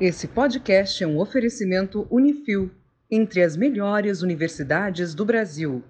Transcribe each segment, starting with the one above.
Esse podcast é um oferecimento Unifil, entre as melhores universidades do Brasil.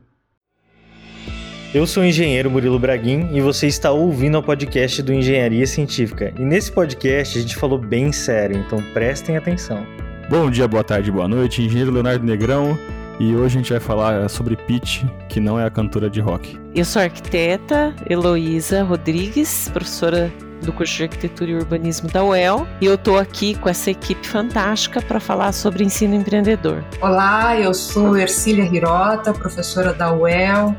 Eu sou o engenheiro Murilo Braguin e você está ouvindo o podcast do Engenharia Científica. E nesse podcast a gente falou bem sério, então prestem atenção. Bom dia, boa tarde, boa noite. Engenheiro Leonardo Negrão e hoje a gente vai falar sobre Pete, que não é a cantora de rock. Eu sou a arquiteta Heloísa Rodrigues, professora do curso de Arquitetura e Urbanismo da UEL, e eu estou aqui com essa equipe fantástica para falar sobre ensino empreendedor. Olá, eu sou Ercília Hirota, professora da UEL,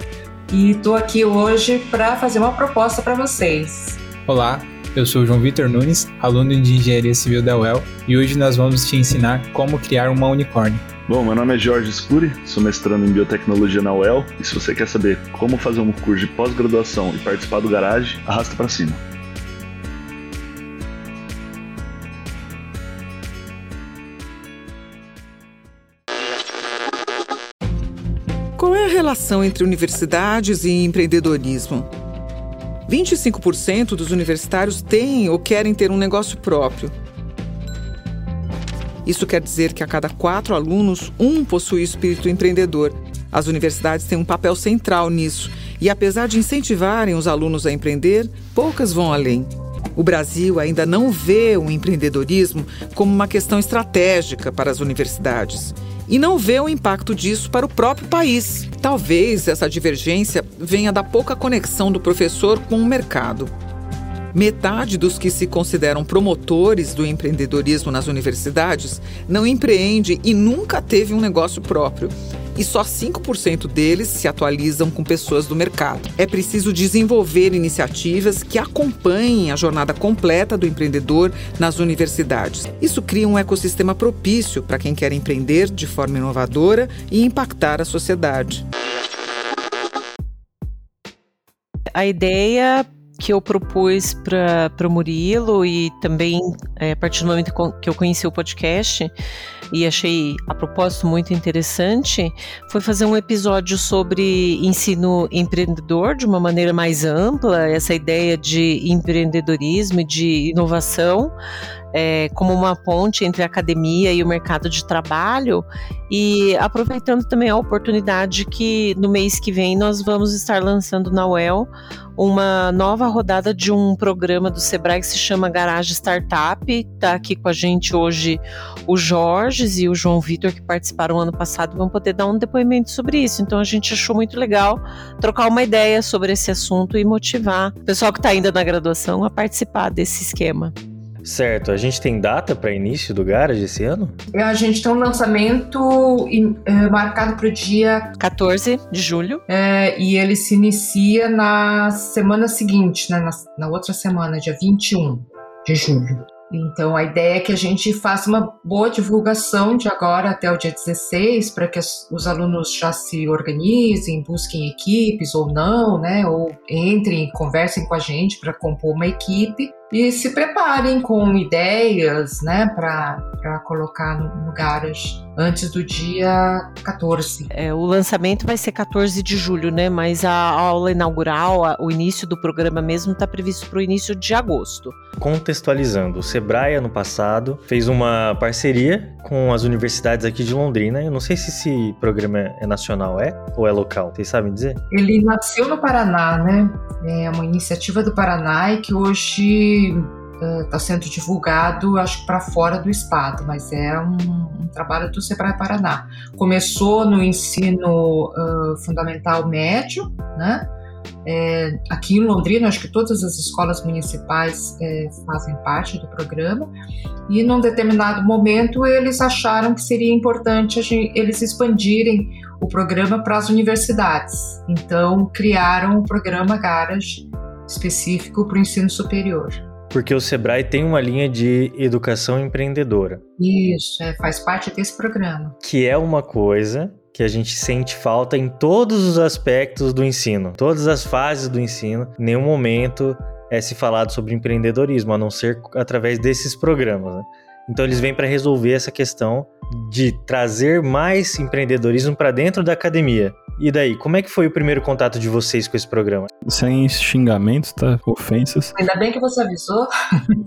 e estou aqui hoje para fazer uma proposta para vocês. Olá, eu sou João Vitor Nunes, aluno de Engenharia Civil da UEL, e hoje nós vamos te ensinar como criar uma unicórnio. Bom, meu nome é Jorge Scuri, sou mestrando em biotecnologia na UEL, e se você quer saber como fazer um curso de pós-graduação e participar do Garage, arrasta para cima. Relação entre universidades e empreendedorismo? 25% dos universitários têm ou querem ter um negócio próprio. Isso quer dizer que a cada quatro alunos, um possui espírito empreendedor. As universidades têm um papel central nisso e, apesar de incentivarem os alunos a empreender, poucas vão além. O Brasil ainda não vê o empreendedorismo como uma questão estratégica para as universidades e não vê o impacto disso para o próprio país. Talvez essa divergência venha da pouca conexão do professor com o mercado. Metade dos que se consideram promotores do empreendedorismo nas universidades não empreende e nunca teve um negócio próprio e só 5% deles se atualizam com pessoas do mercado. É preciso desenvolver iniciativas que acompanhem a jornada completa do empreendedor nas universidades. Isso cria um ecossistema propício para quem quer empreender de forma inovadora e impactar a sociedade. A ideia que eu propus para o Murilo e também é, a partir do momento que eu conheci o podcast e achei a propósito muito interessante foi fazer um episódio sobre ensino empreendedor de uma maneira mais ampla, essa ideia de empreendedorismo e de inovação é, como uma ponte entre a academia e o mercado de trabalho. E aproveitando também a oportunidade que no mês que vem nós vamos estar lançando na UEL uma nova rodada de um programa do Sebrae que se chama Garage Startup. Está aqui com a gente hoje o Jorge e o João Vitor, que participaram ano passado, vão poder dar um depoimento sobre isso. Então a gente achou muito legal trocar uma ideia sobre esse assunto e motivar o pessoal que está ainda na graduação a participar desse esquema. Certo, a gente tem data para início do Garage esse ano? É, a gente tem um lançamento é, marcado para o dia 14 de julho. É, e ele se inicia na semana seguinte, né, na, na outra semana, dia 21 de julho. Então, a ideia é que a gente faça uma boa divulgação de agora até o dia 16, para que os alunos já se organizem, busquem equipes ou não, né? Ou entrem, conversem com a gente para compor uma equipe e se preparem com ideias, né, para colocar no, no Garage antes do dia 14. É, o lançamento vai ser 14 de julho, né, mas a aula inaugural, a, o início do programa mesmo está previsto para o início de agosto. Contextualizando, o Sebrae ano passado fez uma parceria com as universidades aqui de Londrina. Eu não sei se esse programa é nacional, é ou é local. Vocês sabem dizer? Ele nasceu no Paraná, né? É uma iniciativa do Paraná e que hoje está uh, sendo divulgado, acho que para fora do estado, mas é um, um, trabalho do Sebrae Paraná. Começou no ensino uh, fundamental médio, né? É, aqui em Londrina, acho que todas as escolas municipais é, fazem parte do programa, e num determinado momento eles acharam que seria importante eles expandirem o programa para as universidades. Então, criaram o programa Garage específico para o ensino superior. Porque o Sebrae tem uma linha de educação empreendedora. Isso, é, faz parte desse programa. Que é uma coisa que a gente sente falta em todos os aspectos do ensino, todas as fases do ensino. Em nenhum momento é se falado sobre empreendedorismo, a não ser através desses programas. Né? Então eles vêm para resolver essa questão de trazer mais empreendedorismo para dentro da academia. E daí, como é que foi o primeiro contato de vocês com esse programa? Sem xingamentos, tá? Ofensas. Ainda bem que você avisou.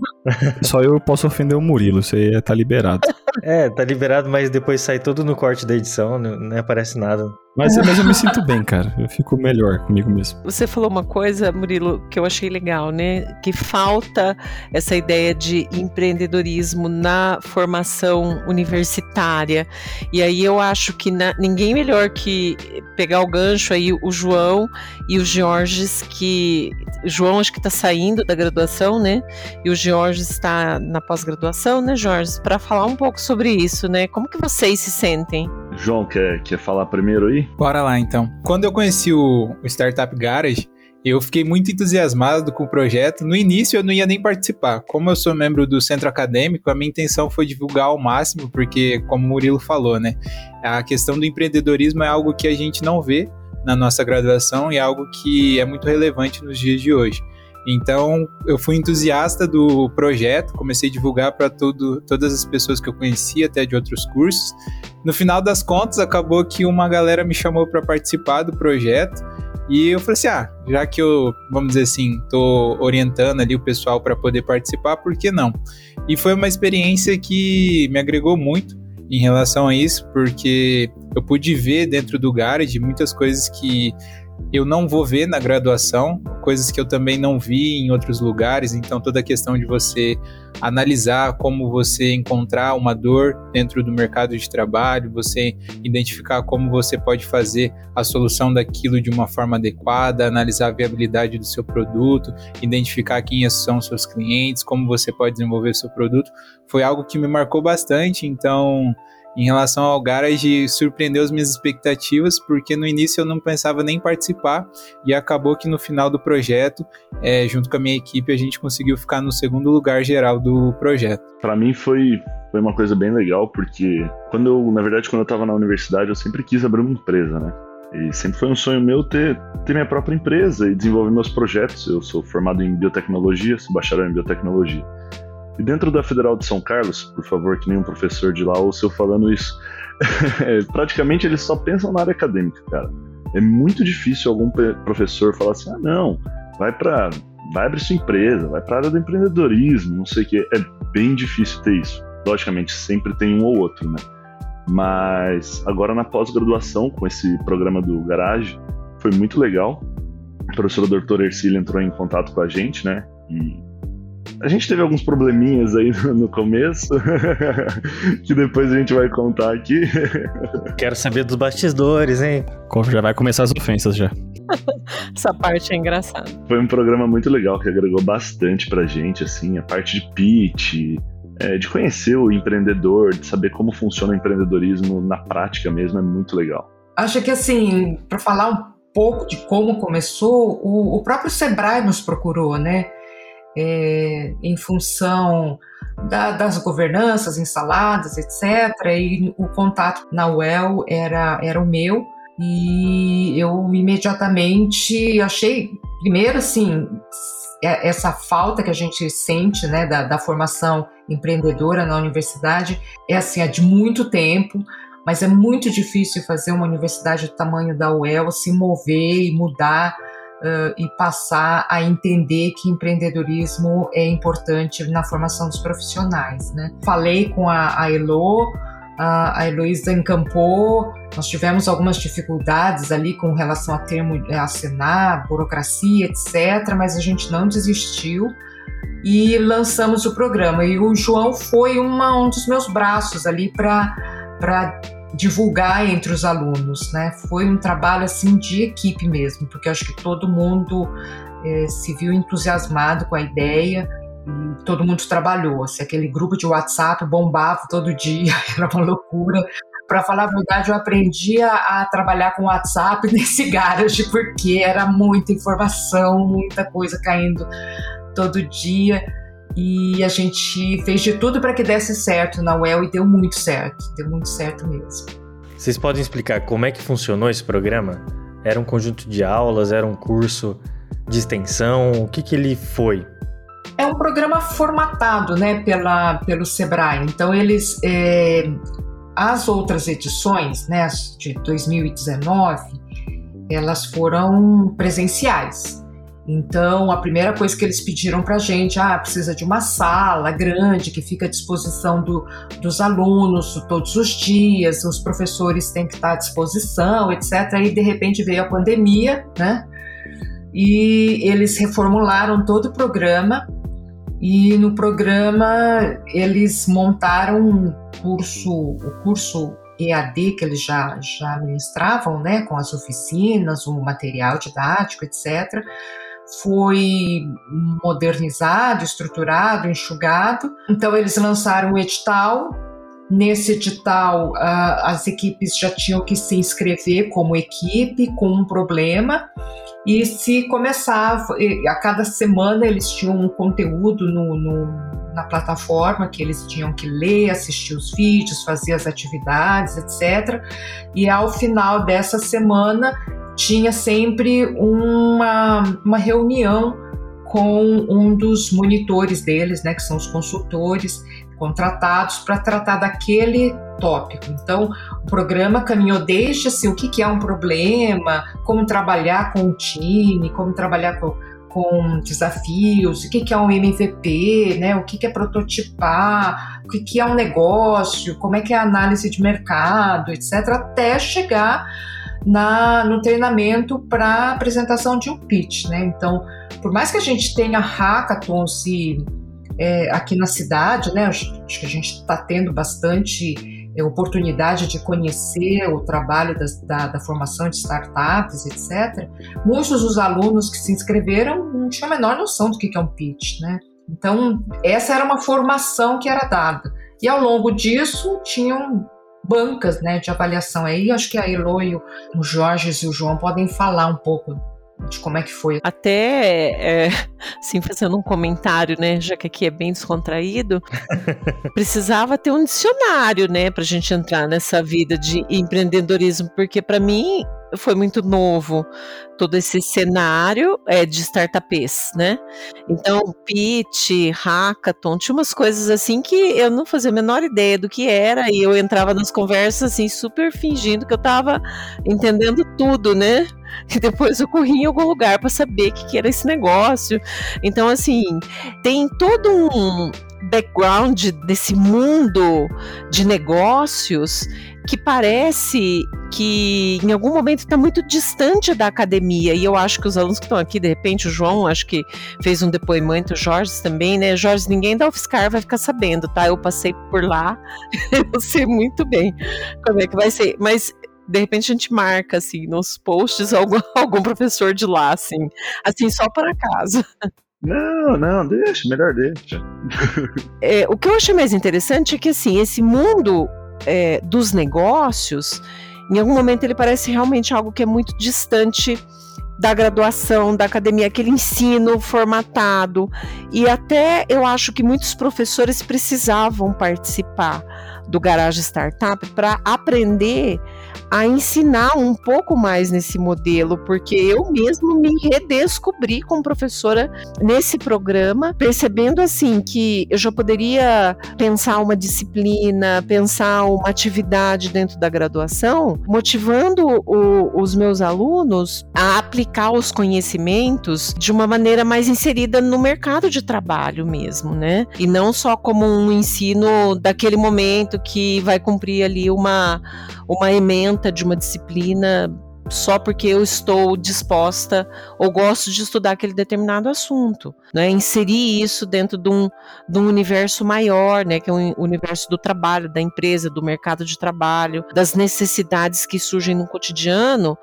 Só eu posso ofender o Murilo, você tá liberado. É, tá liberado, mas depois sai tudo no corte da edição, não, não aparece nada. Mas, mas eu me sinto bem, cara. Eu fico melhor comigo mesmo. Você falou uma coisa, Murilo, que eu achei legal, né? Que falta essa ideia de empreendedorismo na formação universitária. E aí eu acho que na, ninguém melhor que pegar o gancho aí o João e o Georges, que. O João acho que está saindo da graduação, né? E o Georges está na pós-graduação, né, Jorge? Para falar um pouco sobre isso, né? Como que vocês se sentem? João, quer, quer falar primeiro aí? Bora lá então. Quando eu conheci o, o Startup Garage, eu fiquei muito entusiasmado com o projeto. No início eu não ia nem participar. Como eu sou membro do centro acadêmico, a minha intenção foi divulgar ao máximo, porque, como o Murilo falou, né? A questão do empreendedorismo é algo que a gente não vê na nossa graduação e é algo que é muito relevante nos dias de hoje. Então, eu fui entusiasta do projeto, comecei a divulgar para todas as pessoas que eu conhecia, até de outros cursos. No final das contas, acabou que uma galera me chamou para participar do projeto. E eu falei assim: ah, já que eu, vamos dizer assim, tô orientando ali o pessoal para poder participar, por que não? E foi uma experiência que me agregou muito em relação a isso, porque eu pude ver dentro do Garage muitas coisas que eu não vou ver na graduação, coisas que eu também não vi em outros lugares. Então, toda a questão de você analisar como você encontrar uma dor dentro do mercado de trabalho, você identificar como você pode fazer a solução daquilo de uma forma adequada, analisar a viabilidade do seu produto, identificar quem são seus clientes, como você pode desenvolver seu produto, foi algo que me marcou bastante. Então, em relação ao Garage, surpreendeu as minhas expectativas, porque no início eu não pensava nem participar, e acabou que no final do projeto, é, junto com a minha equipe, a gente conseguiu ficar no segundo lugar geral do projeto. Para mim foi, foi uma coisa bem legal, porque quando eu, na verdade, quando eu estava na universidade, eu sempre quis abrir uma empresa, né? E sempre foi um sonho meu ter, ter minha própria empresa e desenvolver meus projetos. Eu sou formado em biotecnologia, sou bacharel em biotecnologia. E dentro da Federal de São Carlos, por favor, que nenhum professor de lá ouça eu falando isso, é, praticamente eles só pensam na área acadêmica, cara. É muito difícil algum professor falar assim: ah, não, vai para vai abrir sua empresa, vai para a área do empreendedorismo, não sei o que. É bem difícil ter isso. Logicamente, sempre tem um ou outro, né? Mas agora na pós-graduação, com esse programa do Garage, foi muito legal. A professora doutora Ercília entrou em contato com a gente, né? E a gente teve alguns probleminhas aí no começo, que depois a gente vai contar aqui. Quero saber dos bastidores, hein? Já vai começar as ofensas já. Essa parte é engraçada. Foi um programa muito legal que agregou bastante pra gente, assim, a parte de pitch, é, de conhecer o empreendedor, de saber como funciona o empreendedorismo na prática mesmo, é muito legal. Acho que assim, para falar um pouco de como começou, o, o próprio Sebrae nos procurou, né? É, em função da, das governanças instaladas, etc. E o contato na UEL era, era o meu. E eu imediatamente achei, primeiro assim, é, essa falta que a gente sente né, da, da formação empreendedora na universidade é assim, é de muito tempo, mas é muito difícil fazer uma universidade do tamanho da UEL se mover e mudar uh, e passar a entender que empreendedorismo é importante na formação dos profissionais. Né? Falei com a, a Elo, a Heloísa encampou, nós tivemos algumas dificuldades ali com relação a termo a assinar, burocracia, etc., mas a gente não desistiu e lançamos o programa. E o João foi uma, um dos meus braços ali para divulgar entre os alunos, né? Foi um trabalho assim de equipe mesmo, porque acho que todo mundo é, se viu entusiasmado com a ideia e todo mundo trabalhou. Assim, aquele grupo de WhatsApp bombava todo dia, era uma loucura. Para falar a verdade, eu aprendi a, a trabalhar com WhatsApp nesse garage porque era muita informação, muita coisa caindo todo dia e a gente fez de tudo para que desse certo na UEL e deu muito certo, deu muito certo mesmo. Vocês podem explicar como é que funcionou esse programa? Era um conjunto de aulas, era um curso de extensão, o que, que ele foi? É um programa formatado né, pela, pelo Sebrae, então eles é, as outras edições, né, de 2019, elas foram presenciais. Então, a primeira coisa que eles pediram para a gente, ah, precisa de uma sala grande que fica à disposição do, dos alunos todos os dias, os professores têm que estar à disposição, etc. E de repente veio a pandemia, né? E eles reformularam todo o programa e no programa eles montaram um curso, o curso EAD que eles já, já ministravam, né, com as oficinas, o material didático, etc., foi modernizado, estruturado, enxugado. Então, eles lançaram um edital. Nesse edital, uh, as equipes já tinham que se inscrever como equipe com um problema e se começava, a cada semana eles tinham um conteúdo no, no, na plataforma que eles tinham que ler, assistir os vídeos, fazer as atividades, etc. E ao final dessa semana tinha sempre uma, uma reunião com um dos monitores deles, né, que são os consultores contratados para tratar daquele tópico. Então, o programa caminhou desde assim, o que, que é um problema, como trabalhar com o time, como trabalhar com, com desafios, o que, que é um MVP, né, o que, que é prototipar, o que, que é um negócio, como é que é a análise de mercado, etc., até chegar na, no treinamento para apresentação de um pitch, né? Então, por mais que a gente tenha hackathons e, é, aqui na cidade, né? Acho, que a gente está tendo bastante é, oportunidade de conhecer o trabalho da, da, formação de startups, etc. Muitos dos alunos que se inscreveram não tinham a menor noção do que é um pitch, né? Então, essa era uma formação que era dada. E ao longo disso, tinham bancas né, de avaliação. Aí acho que a Elo e o, Jorge e o João podem falar um pouco de como é que foi. Até, é, assim, fazendo um comentário, né, já que aqui é bem descontraído, precisava ter um dicionário, né, para a gente entrar nessa vida de empreendedorismo, porque para mim foi muito novo todo esse cenário é, de startups, né? Então, pitch, hackathon, tinha umas coisas assim que eu não fazia a menor ideia do que era e eu entrava nas conversas assim super fingindo que eu estava entendendo tudo, né? E depois eu corri em algum lugar para saber o que, que era esse negócio. Então, assim, tem todo um background desse mundo de negócios que parece que em algum momento está muito distante da academia. E eu acho que os alunos que estão aqui, de repente, o João, acho que fez um depoimento, o Jorge também, né? Jorge, ninguém da UFSCar vai ficar sabendo, tá? Eu passei por lá, eu sei muito bem como é que vai ser. Mas de repente a gente marca assim nos posts algum, algum professor de lá, assim, assim só para acaso. Não, não, deixa, melhor deixa. É, o que eu achei mais interessante é que assim, esse mundo é, dos negócios, em algum momento ele parece realmente algo que é muito distante da graduação, da academia, aquele ensino formatado. E até eu acho que muitos professores precisavam participar do Garage Startup para aprender a ensinar um pouco mais nesse modelo, porque eu mesmo me redescobri como professora nesse programa, percebendo assim que eu já poderia pensar uma disciplina, pensar uma atividade dentro da graduação, motivando o, os meus alunos a aplicar os conhecimentos de uma maneira mais inserida no mercado de trabalho mesmo, né? E não só como um ensino daquele momento que vai cumprir ali uma, uma ementa de uma disciplina só porque eu estou disposta ou gosto de estudar aquele determinado assunto, né? Inserir isso dentro de um, de um universo maior, né? Que é o universo do trabalho, da empresa, do mercado de trabalho, das necessidades que surgem no cotidiano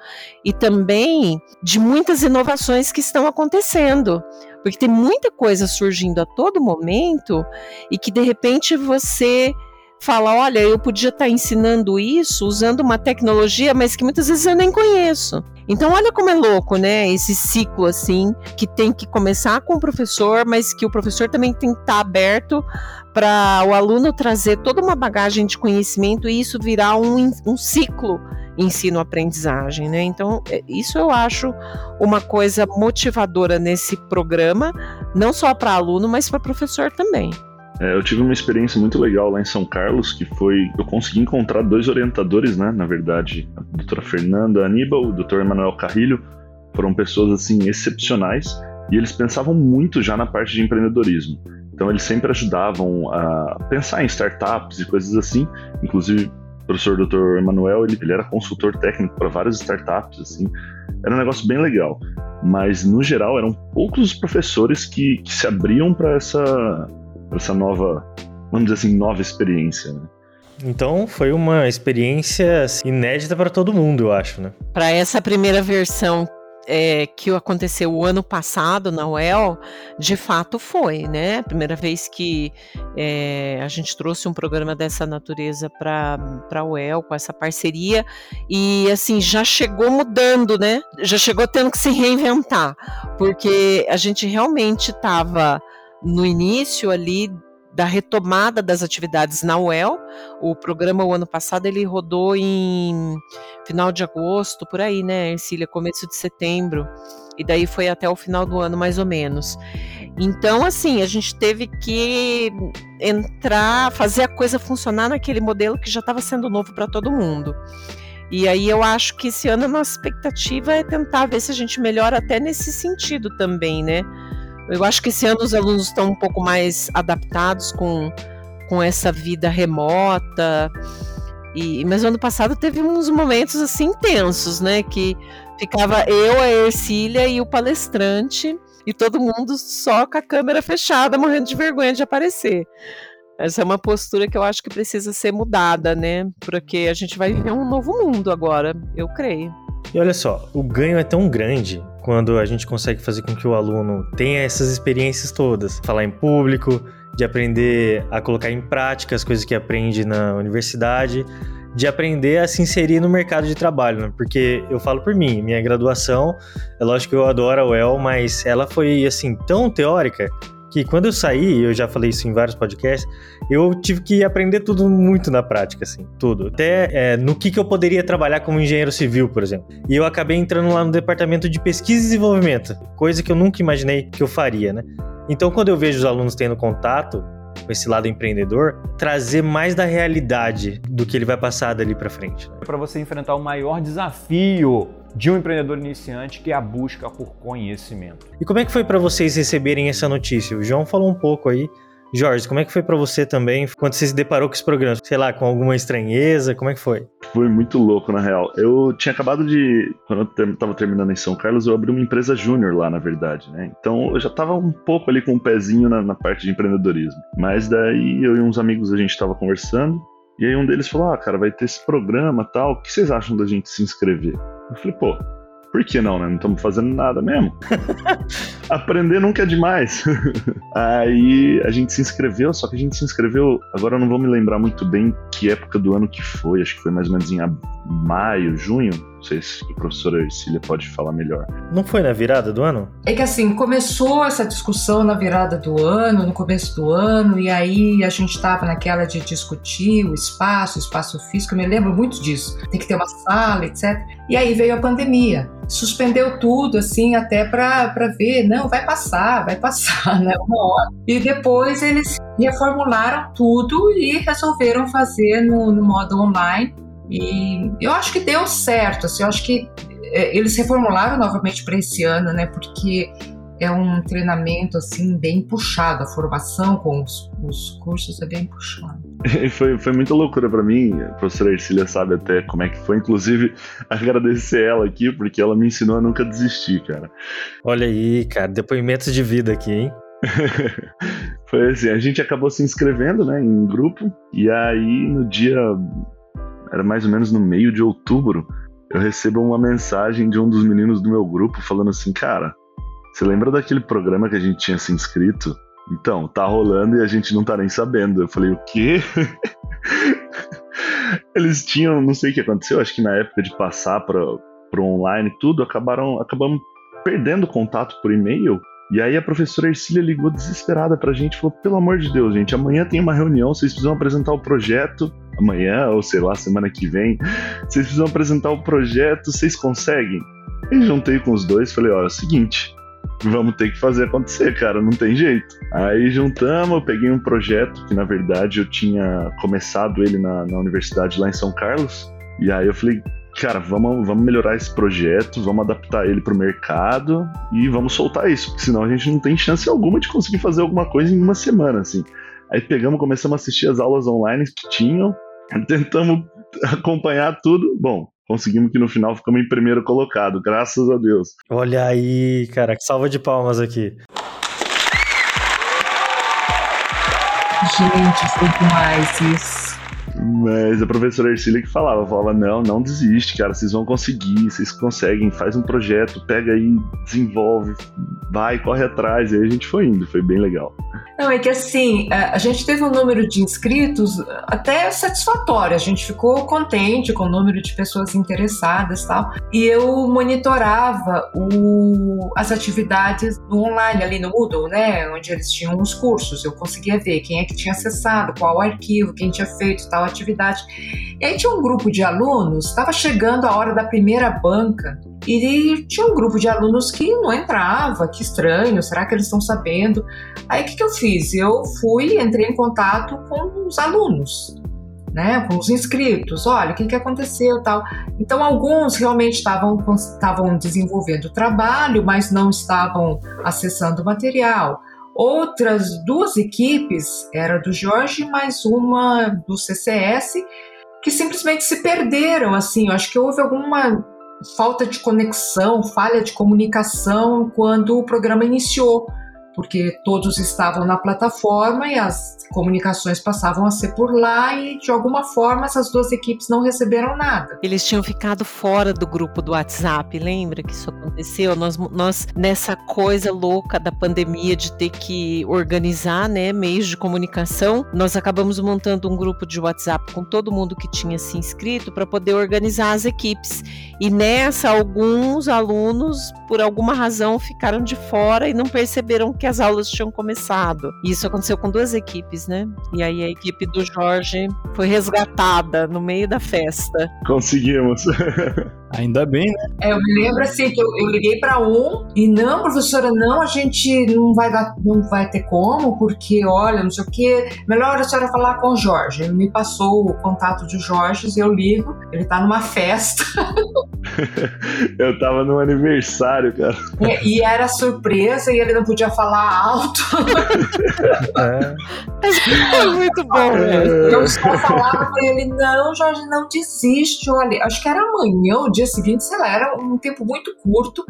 e também de muitas inovações que estão acontecendo porque tem muita coisa surgindo a todo momento e que de repente você fala: olha, eu podia estar tá ensinando isso usando uma tecnologia, mas que muitas vezes eu nem conheço. Então, olha como é louco, né? Esse ciclo assim, que tem que começar com o professor, mas que o professor também tem que estar tá aberto para o aluno trazer toda uma bagagem de conhecimento e isso virar um, um ciclo ensino-aprendizagem, né? Então, é, isso eu acho uma coisa motivadora nesse programa, não só para aluno, mas para professor também. É, eu tive uma experiência muito legal lá em São Carlos, que foi eu consegui encontrar dois orientadores, né? Na verdade, a doutora Fernanda Aníbal, o doutor Emanuel Carrilho, foram pessoas assim excepcionais e eles pensavam muito já na parte de empreendedorismo. Então eles sempre ajudavam a pensar em startups e coisas assim. Inclusive, o professor Dr. Emanuel, ele, ele era consultor técnico para várias startups, assim. Era um negócio bem legal. Mas, no geral, eram poucos os professores que, que se abriam para essa, essa nova, vamos dizer assim, nova experiência, né? Então foi uma experiência assim, inédita para todo mundo, eu acho, né? Para essa primeira versão é, que aconteceu o ano passado na UEL, de fato foi, né? A primeira vez que é, a gente trouxe um programa dessa natureza para a UEL, com essa parceria, e assim, já chegou mudando, né? Já chegou tendo que se reinventar, porque a gente realmente estava no início ali da retomada das atividades na UEL. O programa o ano passado ele rodou em final de agosto, por aí, né, Ercília, começo de setembro. E daí foi até o final do ano, mais ou menos. Então, assim, a gente teve que entrar, fazer a coisa funcionar naquele modelo que já estava sendo novo para todo mundo. E aí eu acho que esse ano a nossa expectativa é tentar ver se a gente melhora até nesse sentido também, né? Eu acho que esse ano os alunos estão um pouco mais adaptados com, com essa vida remota. E, mas ano passado teve uns momentos assim intensos, né? Que ficava eu, a Ercília e o palestrante, e todo mundo só com a câmera fechada, morrendo de vergonha de aparecer. Essa é uma postura que eu acho que precisa ser mudada, né? Porque a gente vai viver um novo mundo agora, eu creio. E olha só, o ganho é tão grande quando a gente consegue fazer com que o aluno tenha essas experiências todas, falar em público, de aprender a colocar em prática as coisas que aprende na universidade, de aprender a se inserir no mercado de trabalho, né? Porque eu falo por mim, minha graduação, é lógico que eu adoro a UEL, mas ela foi assim tão teórica que quando eu saí, eu já falei isso em vários podcasts, eu tive que aprender tudo muito na prática, assim, tudo. Até é, no que, que eu poderia trabalhar como engenheiro civil, por exemplo. E eu acabei entrando lá no departamento de pesquisa e desenvolvimento, coisa que eu nunca imaginei que eu faria, né? Então, quando eu vejo os alunos tendo contato com esse lado empreendedor, trazer mais da realidade do que ele vai passar dali para frente. Né? Para você enfrentar o maior desafio de um empreendedor iniciante, que é a busca por conhecimento. E como é que foi para vocês receberem essa notícia? O João falou um pouco aí. Jorge, como é que foi para você também quando você se deparou com esse programa? Sei lá, com alguma estranheza? Como é que foi? Foi muito louco, na real. Eu tinha acabado de. Quando eu tava terminando em São Carlos, eu abri uma empresa júnior lá, na verdade, né? Então eu já tava um pouco ali com um pezinho na, na parte de empreendedorismo. Mas daí eu e uns amigos a gente tava conversando. E aí um deles falou: Ah, cara, vai ter esse programa tal. O que vocês acham da gente se inscrever? Eu falei, pô, por que não, né? Não estamos fazendo nada mesmo. Aprender nunca é demais. Aí a gente se inscreveu, só que a gente se inscreveu. Agora eu não vou me lembrar muito bem que época do ano que foi. Acho que foi mais ou menos em maio, junho. Não sei se a professora Ercília pode falar melhor. Não foi na virada do ano? É que assim, começou essa discussão na virada do ano, no começo do ano, e aí a gente estava naquela de discutir o espaço, o espaço físico, eu me lembro muito disso. Tem que ter uma sala, etc. E aí veio a pandemia. Suspendeu tudo, assim, até para ver, não, vai passar, vai passar, né? Uma hora. E depois eles reformularam tudo e resolveram fazer no, no modo online e eu acho que deu certo, assim, eu acho que é, eles reformularam novamente para esse ano, né? Porque é um treinamento assim bem puxado, a formação com os, os cursos é bem puxado. foi, foi muita loucura para mim, a professora Ercília sabe até como é que foi, inclusive agradecer ela aqui, porque ela me ensinou a nunca desistir, cara. Olha aí, cara, depoimentos de vida aqui, hein? foi assim, a gente acabou se inscrevendo, né, em grupo, e aí no dia era mais ou menos no meio de outubro, eu recebo uma mensagem de um dos meninos do meu grupo falando assim, cara, você lembra daquele programa que a gente tinha se inscrito? Então, tá rolando e a gente não tá nem sabendo. Eu falei, o quê? Eles tinham, não sei o que aconteceu, acho que na época de passar para pro online tudo, acabaram acabamos perdendo contato por e-mail. E aí a professora Ercília ligou desesperada pra gente e falou: pelo amor de Deus, gente, amanhã tem uma reunião, vocês precisam apresentar o projeto amanhã, ou sei lá, semana que vem. Vocês precisam apresentar o projeto, vocês conseguem? E juntei com os dois falei, ó, é o seguinte, vamos ter que fazer acontecer, cara, não tem jeito. Aí juntamos, eu peguei um projeto que na verdade eu tinha começado ele na, na universidade lá em São Carlos. E aí eu falei, cara, vamos, vamos melhorar esse projeto, vamos adaptar ele para o mercado e vamos soltar isso, porque senão a gente não tem chance alguma de conseguir fazer alguma coisa em uma semana, assim. Aí pegamos, começamos a assistir as aulas online que tinham, tentamos acompanhar tudo. Bom, conseguimos que no final ficamos em primeiro colocado, graças a Deus. Olha aí, cara, que salva de palmas aqui. Gente, foi demais isso. Mas a professora Ercília que falava, falava, não, não desiste, cara, vocês vão conseguir, vocês conseguem, faz um projeto, pega aí, desenvolve, vai, corre atrás, e aí a gente foi indo, foi bem legal. Não, é que assim, a gente teve um número de inscritos até satisfatório, a gente ficou contente com o número de pessoas interessadas e tal, e eu monitorava o, as atividades online, ali no Moodle, né, onde eles tinham os cursos, eu conseguia ver quem é que tinha acessado, qual arquivo, quem tinha feito tal atividade. E aí tinha um grupo de alunos, estava chegando a hora da primeira banca, e tinha um grupo de alunos que não entrava, que estranho, será que eles estão sabendo? Aí o que, que eu fiz? Eu fui, entrei em contato com os alunos, né, com os inscritos, olha, o que, que aconteceu tal. Então, alguns realmente estavam desenvolvendo o trabalho, mas não estavam acessando o material. Outras duas equipes, era do Jorge, mais uma do CCS, que simplesmente se perderam, assim, eu acho que houve alguma falta de conexão, falha de comunicação quando o programa iniciou porque todos estavam na plataforma e as comunicações passavam a ser por lá e de alguma forma essas duas equipes não receberam nada. Eles tinham ficado fora do grupo do WhatsApp, lembra que isso aconteceu? Nós, nós nessa coisa louca da pandemia de ter que organizar, né, meios de comunicação, nós acabamos montando um grupo de WhatsApp com todo mundo que tinha se inscrito para poder organizar as equipes. E nessa alguns alunos, por alguma razão, ficaram de fora e não perceberam que as aulas tinham começado. E isso aconteceu com duas equipes, né? E aí a equipe do Jorge foi resgatada no meio da festa. Conseguimos. Ainda bem, né? É, eu me lembro assim que eu, eu liguei para um e não, professora, não, a gente não vai dar, não vai ter como, porque olha, não sei o que, melhor a senhora falar com o Jorge. Ele me passou o contato de Jorge e eu ligo, ele tá numa festa. eu tava num aniversário, cara. E, e era surpresa e ele não podia falar alto. é. é muito bom, né? Eu só falava pra ele, não, Jorge, não desiste, olha, acho que era amanhã, o dia seguinte, sei lá, era um tempo muito curto.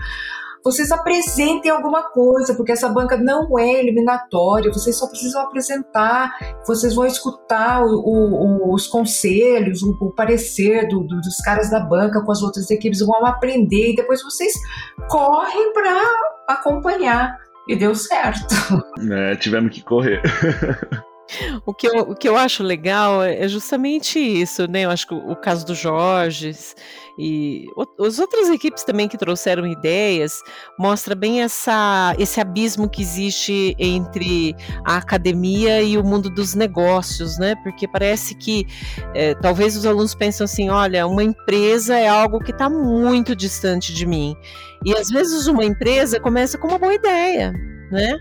Vocês apresentem alguma coisa, porque essa banca não é eliminatória, vocês só precisam apresentar, vocês vão escutar o, o, os conselhos, o, o parecer do, do, dos caras da banca com as outras equipes, vão aprender e depois vocês correm para acompanhar. E deu certo. É, tivemos que correr. O que, eu, o que eu acho legal é justamente isso, né? Eu acho que o, o caso do Jorge e o, as outras equipes também que trouxeram ideias mostra bem essa, esse abismo que existe entre a academia e o mundo dos negócios, né? Porque parece que é, talvez os alunos pensam assim, olha, uma empresa é algo que está muito distante de mim. E às vezes uma empresa começa com uma boa ideia, né?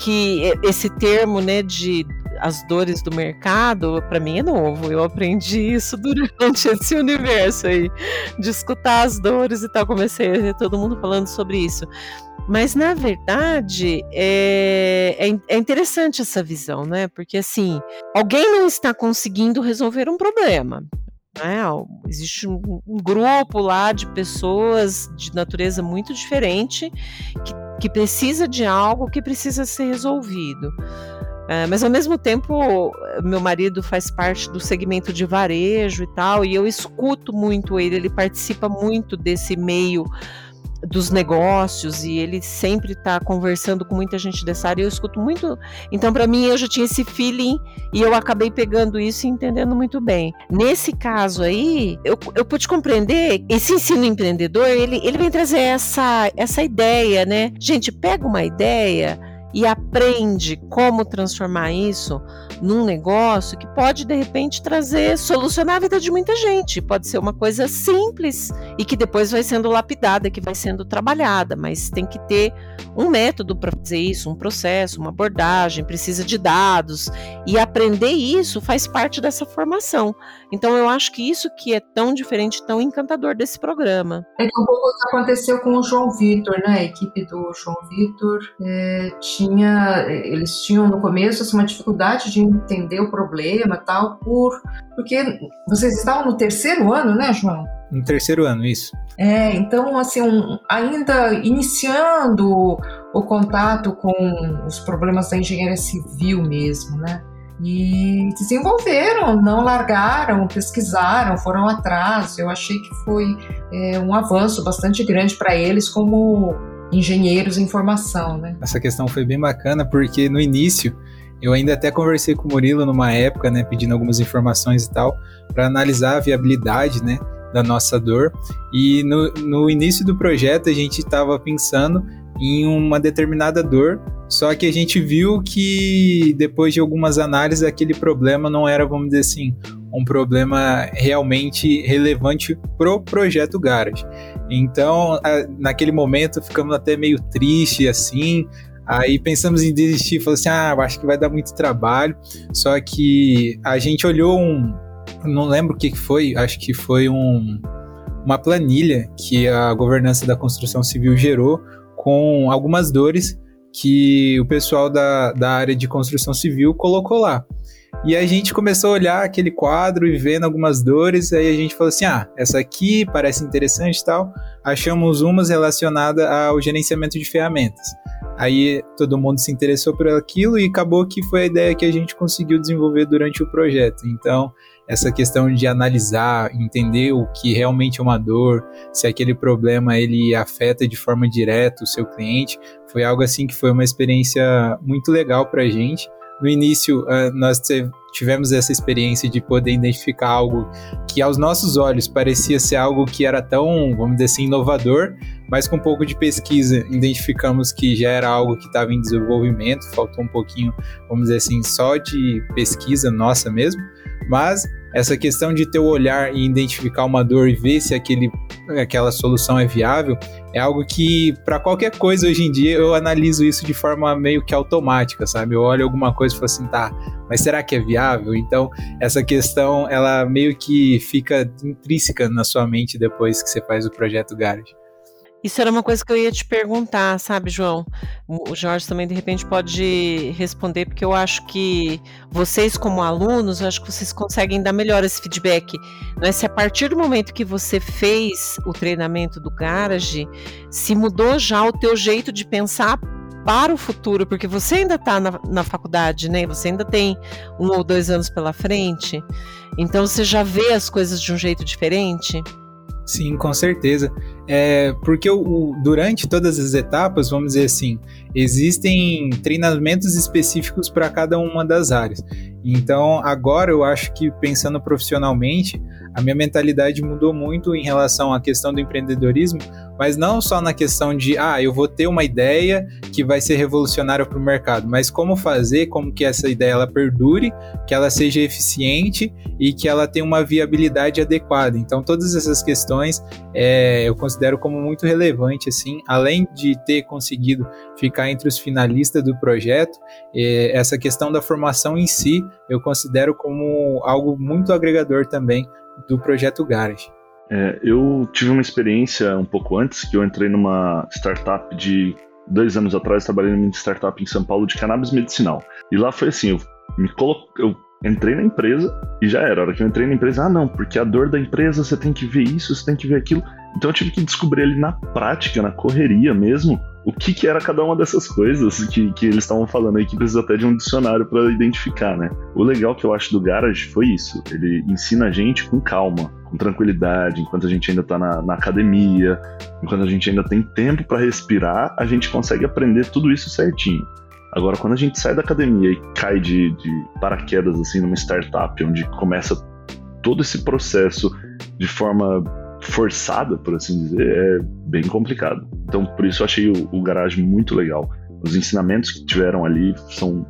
Que esse termo, né, de as dores do mercado, para mim é novo. Eu aprendi isso durante esse universo aí, de escutar as dores e tal. Comecei a ver todo mundo falando sobre isso. Mas, na verdade, é, é, é, interessante essa visão, né? Porque, assim, alguém não está conseguindo resolver um problema. Né? Existe um, um grupo lá de pessoas de natureza muito diferente que, que precisa de algo que precisa ser resolvido. É, mas ao mesmo tempo, meu marido faz parte do segmento de varejo e tal, e eu escuto muito ele, ele participa muito desse meio dos negócios e ele sempre está conversando com muita gente dessa área. Eu escuto muito. Então, para mim, eu já tinha esse feeling e eu acabei pegando isso e entendendo muito bem. Nesse caso aí, eu, eu pude compreender esse ensino empreendedor. Ele, ele vem trazer essa, essa ideia, né? Gente, pega uma ideia e aprende como transformar isso num negócio que pode de repente trazer, solucionar a vida de muita gente. Pode ser uma coisa simples e que depois vai sendo lapidada, que vai sendo trabalhada, mas tem que ter um método para fazer isso, um processo, uma abordagem, precisa de dados e aprender isso faz parte dessa formação. Então eu acho que isso que é tão diferente, tão encantador desse programa. É que um pouco aconteceu com o João Vitor, né? A equipe do João Vitor é, tinha, eles tinham no começo assim, uma dificuldade de entender o problema, tal, por porque vocês estavam no terceiro ano, né, João? No terceiro ano, isso. É, então, assim, um, ainda iniciando o contato com os problemas da engenharia civil mesmo, né? E desenvolveram, não largaram, pesquisaram, foram atrás. Eu achei que foi é, um avanço bastante grande para eles como engenheiros em formação, né? Essa questão foi bem bacana porque no início eu ainda até conversei com o Murilo numa época, né, pedindo algumas informações e tal, para analisar a viabilidade, né, da nossa dor. E no, no início do projeto a gente estava pensando em uma determinada dor, só que a gente viu que depois de algumas análises aquele problema não era, vamos dizer assim, um problema realmente relevante pro projeto Garage. Então, naquele momento ficamos até meio triste assim, Aí pensamos em desistir, falou assim: ah, acho que vai dar muito trabalho. Só que a gente olhou um. Não lembro o que foi, acho que foi um, uma planilha que a governança da construção civil gerou com algumas dores que o pessoal da, da área de construção civil colocou lá. E a gente começou a olhar aquele quadro e vendo algumas dores, aí a gente falou assim: ah, essa aqui parece interessante e tal. Achamos umas relacionadas ao gerenciamento de ferramentas. Aí todo mundo se interessou por aquilo e acabou que foi a ideia que a gente conseguiu desenvolver durante o projeto. Então, essa questão de analisar, entender o que realmente é uma dor, se aquele problema ele afeta de forma direta o seu cliente, foi algo assim que foi uma experiência muito legal para a gente. No início, uh, nós tivemos essa experiência de poder identificar algo que aos nossos olhos parecia ser algo que era tão, vamos dizer assim, inovador, mas com um pouco de pesquisa identificamos que já era algo que estava em desenvolvimento, faltou um pouquinho, vamos dizer assim, só de pesquisa nossa mesmo, mas essa questão de ter o olhar e identificar uma dor e ver se aquele, aquela solução é viável é algo que, para qualquer coisa hoje em dia, eu analiso isso de forma meio que automática, sabe? Eu olho alguma coisa e falo assim, tá, mas será que é viável? Então, essa questão, ela meio que fica intrínseca na sua mente depois que você faz o projeto Garage. Isso era uma coisa que eu ia te perguntar, sabe, João? O Jorge também de repente pode responder, porque eu acho que vocês, como alunos, eu acho que vocês conseguem dar melhor esse feedback. Não é se a partir do momento que você fez o treinamento do Garage, se mudou já o teu jeito de pensar para o futuro, porque você ainda está na, na faculdade, né? Você ainda tem um ou dois anos pela frente, então você já vê as coisas de um jeito diferente. Sim, com certeza. É, porque o, o, durante todas as etapas, vamos dizer assim, existem treinamentos específicos para cada uma das áreas. Então, agora eu acho que pensando profissionalmente, a minha mentalidade mudou muito em relação à questão do empreendedorismo, mas não só na questão de, ah, eu vou ter uma ideia que vai ser revolucionária para o mercado, mas como fazer, como que essa ideia ela perdure, que ela seja eficiente e que ela tenha uma viabilidade adequada. Então, todas essas questões é, eu considero como muito relevante, assim, além de ter conseguido ficar entre os finalistas do projeto, é, essa questão da formação em si, eu considero como algo muito agregador também do projeto Garage. É, eu tive uma experiência um pouco antes, que eu entrei numa startup de dois anos atrás, trabalhei numa startup em São Paulo de cannabis medicinal. E lá foi assim, eu me colo... eu entrei na empresa e já era. A hora que eu entrei na empresa, ah não, porque a dor da empresa você tem que ver isso, você tem que ver aquilo. Então eu tive que descobrir ali na prática, na correria mesmo, o que, que era cada uma dessas coisas que, que eles estavam falando aí, que precisa até de um dicionário para identificar, né? O legal que eu acho do Garage foi isso. Ele ensina a gente com calma, com tranquilidade, enquanto a gente ainda está na, na, academia, enquanto a gente ainda tem tempo para respirar, a gente consegue aprender tudo isso certinho. Agora, quando a gente sai da academia e cai de, de paraquedas assim numa startup, onde começa todo esse processo de forma forçada, por assim dizer, é bem complicado. Então, por isso eu achei o, o Garage muito legal. Os ensinamentos que tiveram ali são,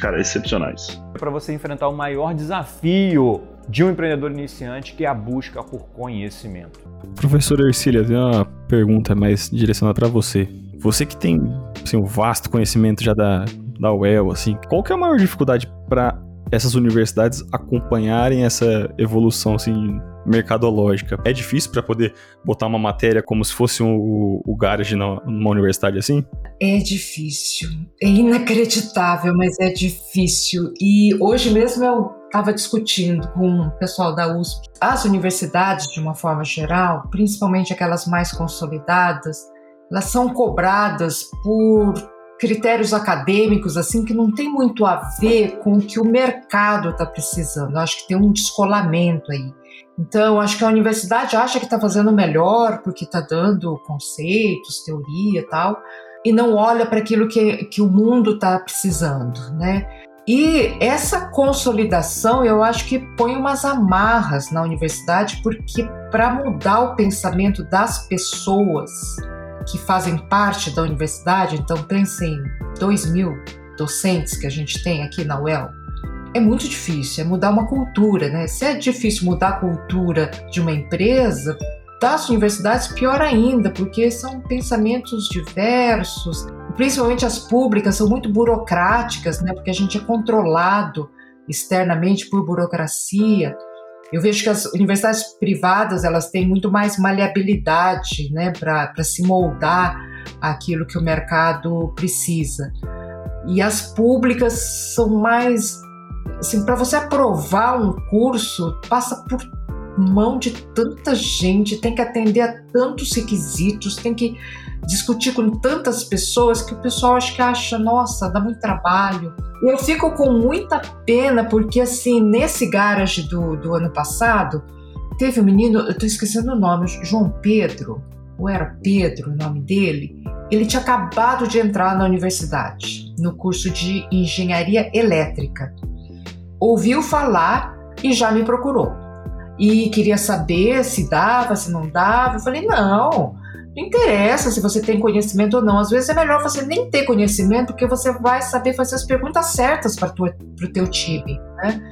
cara, excepcionais. Para você enfrentar o maior desafio de um empreendedor iniciante, que é a busca por conhecimento. Professor Ercília, tem uma pergunta mais direcionada para você. Você que tem assim, um vasto conhecimento já da, da UEL, assim, qual que é a maior dificuldade para essas universidades acompanharem essa evolução assim mercadológica. É difícil para poder botar uma matéria como se fosse um, o, o garage numa universidade assim? É difícil. É inacreditável, mas é difícil. E hoje mesmo eu estava discutindo com o pessoal da USP. As universidades, de uma forma geral, principalmente aquelas mais consolidadas, elas são cobradas por critérios acadêmicos assim que não tem muito a ver com o que o mercado está precisando. Eu acho que tem um descolamento aí. Então, acho que a universidade acha que está fazendo melhor porque está dando conceitos, teoria e tal, e não olha para aquilo que, que o mundo está precisando, né? E essa consolidação, eu acho que põe umas amarras na universidade, porque para mudar o pensamento das pessoas, que fazem parte da universidade, então pensem em 2 mil docentes que a gente tem aqui na UEL, é muito difícil, é mudar uma cultura, né? Se é difícil mudar a cultura de uma empresa, das universidades, pior ainda, porque são pensamentos diversos, principalmente as públicas são muito burocráticas, né? Porque a gente é controlado externamente por burocracia. Eu vejo que as universidades privadas elas têm muito mais maleabilidade né, para se moldar aquilo que o mercado precisa. E as públicas são mais. Assim, para você aprovar um curso, passa por mão de tanta gente, tem que atender a tantos requisitos, tem que discutir com tantas pessoas que o pessoal acho que acha, nossa, dá muito trabalho. Eu fico com muita pena porque assim, nesse garage do, do ano passado, teve um menino, eu tô esquecendo o nome, João Pedro, ou era Pedro o nome dele, ele tinha acabado de entrar na universidade, no curso de engenharia elétrica. Ouviu falar e já me procurou e queria saber se dava, se não dava. Eu falei: não, não interessa se você tem conhecimento ou não. Às vezes é melhor você nem ter conhecimento, porque você vai saber fazer as perguntas certas para o teu time. Né?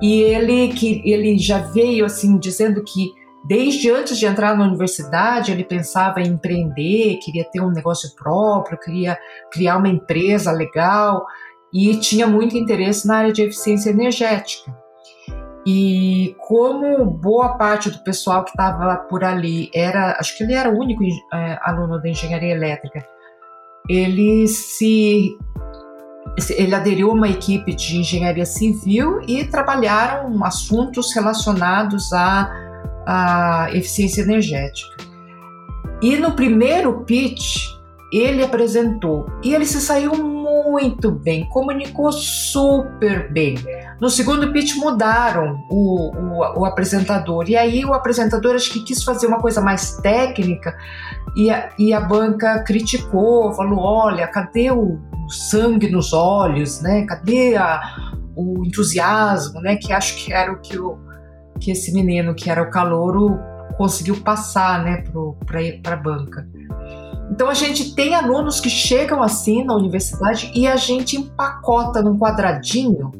E ele, que, ele já veio assim dizendo que desde antes de entrar na universidade ele pensava em empreender, queria ter um negócio próprio, queria criar uma empresa legal e tinha muito interesse na área de eficiência energética. E como boa parte do pessoal que estava por ali era, acho que ele era o único é, aluno da engenharia elétrica, ele se ele aderiu a uma equipe de engenharia civil e trabalharam assuntos relacionados à, à eficiência energética. E no primeiro pitch, ele apresentou e ele se saiu muito bem, comunicou super bem. No segundo pitch mudaram o, o, o, apresentador, e aí o apresentador acho que quis fazer uma coisa mais técnica e a, e a banca criticou, falou: olha, cadê o, sangue nos olhos, né? Cadê a, o entusiasmo, né? Que acho que era o que, o, que esse menino, que era o calouro, conseguiu passar né, para a banca. Então a gente tem alunos que chegam assim na universidade e a gente empacota num quadradinho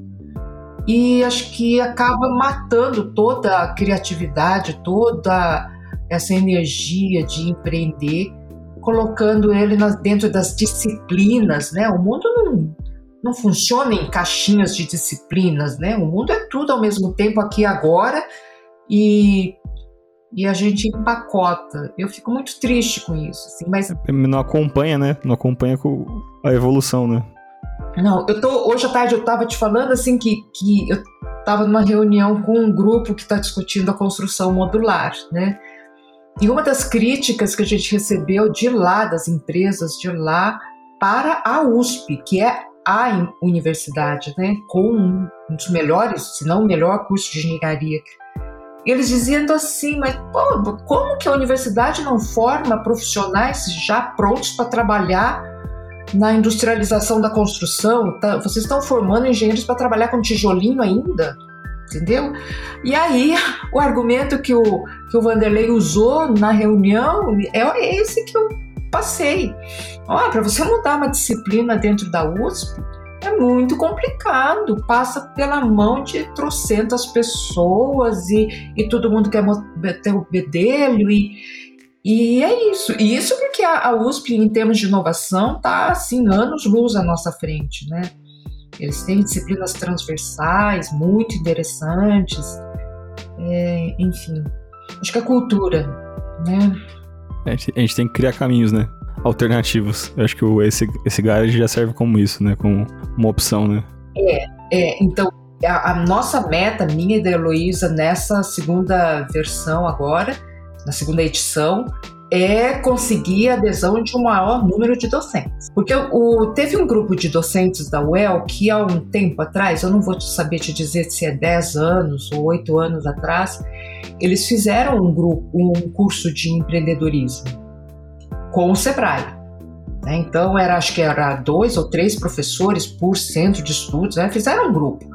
e acho que acaba matando toda a criatividade, toda essa energia de empreender, colocando ele dentro das disciplinas, né? O mundo não, não funciona em caixinhas de disciplinas, né? O mundo é tudo ao mesmo tempo aqui agora e e a gente empacota. Eu fico muito triste com isso, assim, mas não acompanha, né? Não acompanha com a evolução, né? Não, eu tô hoje à tarde eu estava te falando assim que, que eu estava numa reunião com um grupo que está discutindo a construção modular, né? E uma das críticas que a gente recebeu de lá, das empresas de lá, para a USP, que é a universidade, né, com um dos melhores, se não o melhor curso de engenharia eles dizendo assim, mas pô, como que a universidade não forma profissionais já prontos para trabalhar na industrialização da construção? Tá, vocês estão formando engenheiros para trabalhar com tijolinho ainda? Entendeu? E aí, o argumento que o, que o Vanderlei usou na reunião é esse que eu passei. Ó, para você mudar uma disciplina dentro da USP, é muito complicado, passa pela mão de trocentas pessoas e, e todo mundo quer ter o bedelho e, e é isso. E isso porque a, USP, em termos de inovação, está assim, anos luz à nossa frente, né? Eles têm disciplinas transversais muito interessantes, é, enfim. Acho que a cultura, né? A gente, a gente tem que criar caminhos, né? Alternativos. Eu acho que esse, esse garage já serve como isso, né? Como uma opção, né? É, é então a, a nossa meta, minha e da Heloísa, nessa segunda versão agora, na segunda edição, é conseguir a adesão de um maior número de docentes. Porque o, teve um grupo de docentes da UEL que há um tempo atrás, eu não vou saber te dizer se é 10 anos ou 8 anos atrás, eles fizeram um grupo, um curso de empreendedorismo com o Sebrae. Né? Então, era, acho que era dois ou três professores por centro de estudos, né? fizeram um grupo.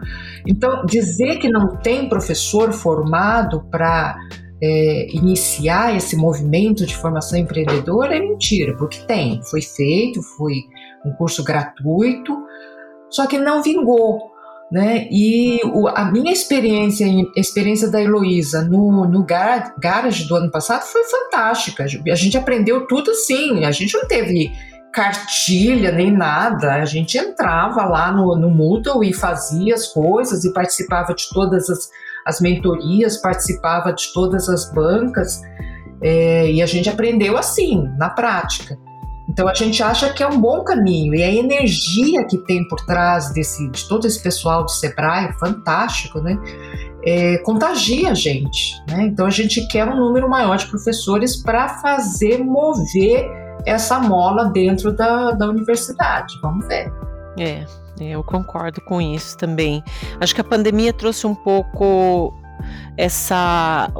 Então, dizer que não tem professor formado para é, iniciar esse movimento de formação empreendedora é mentira, porque tem, foi feito, foi um curso gratuito, só que não vingou. Né? E o, a minha experiência, a experiência da Heloísa no, no Garage do ano passado foi fantástica. A gente aprendeu tudo assim, a gente não teve cartilha nem nada, a gente entrava lá no, no Moodle e fazia as coisas e participava de todas as, as mentorias, participava de todas as bancas é, e a gente aprendeu assim, na prática. Então a gente acha que é um bom caminho e a energia que tem por trás desse, de todo esse pessoal do Sebrae, fantástico, né? É, contagia a gente, né? Então a gente quer um número maior de professores para fazer mover essa mola dentro da, da universidade. Vamos ver. É, eu concordo com isso também. Acho que a pandemia trouxe um pouco essa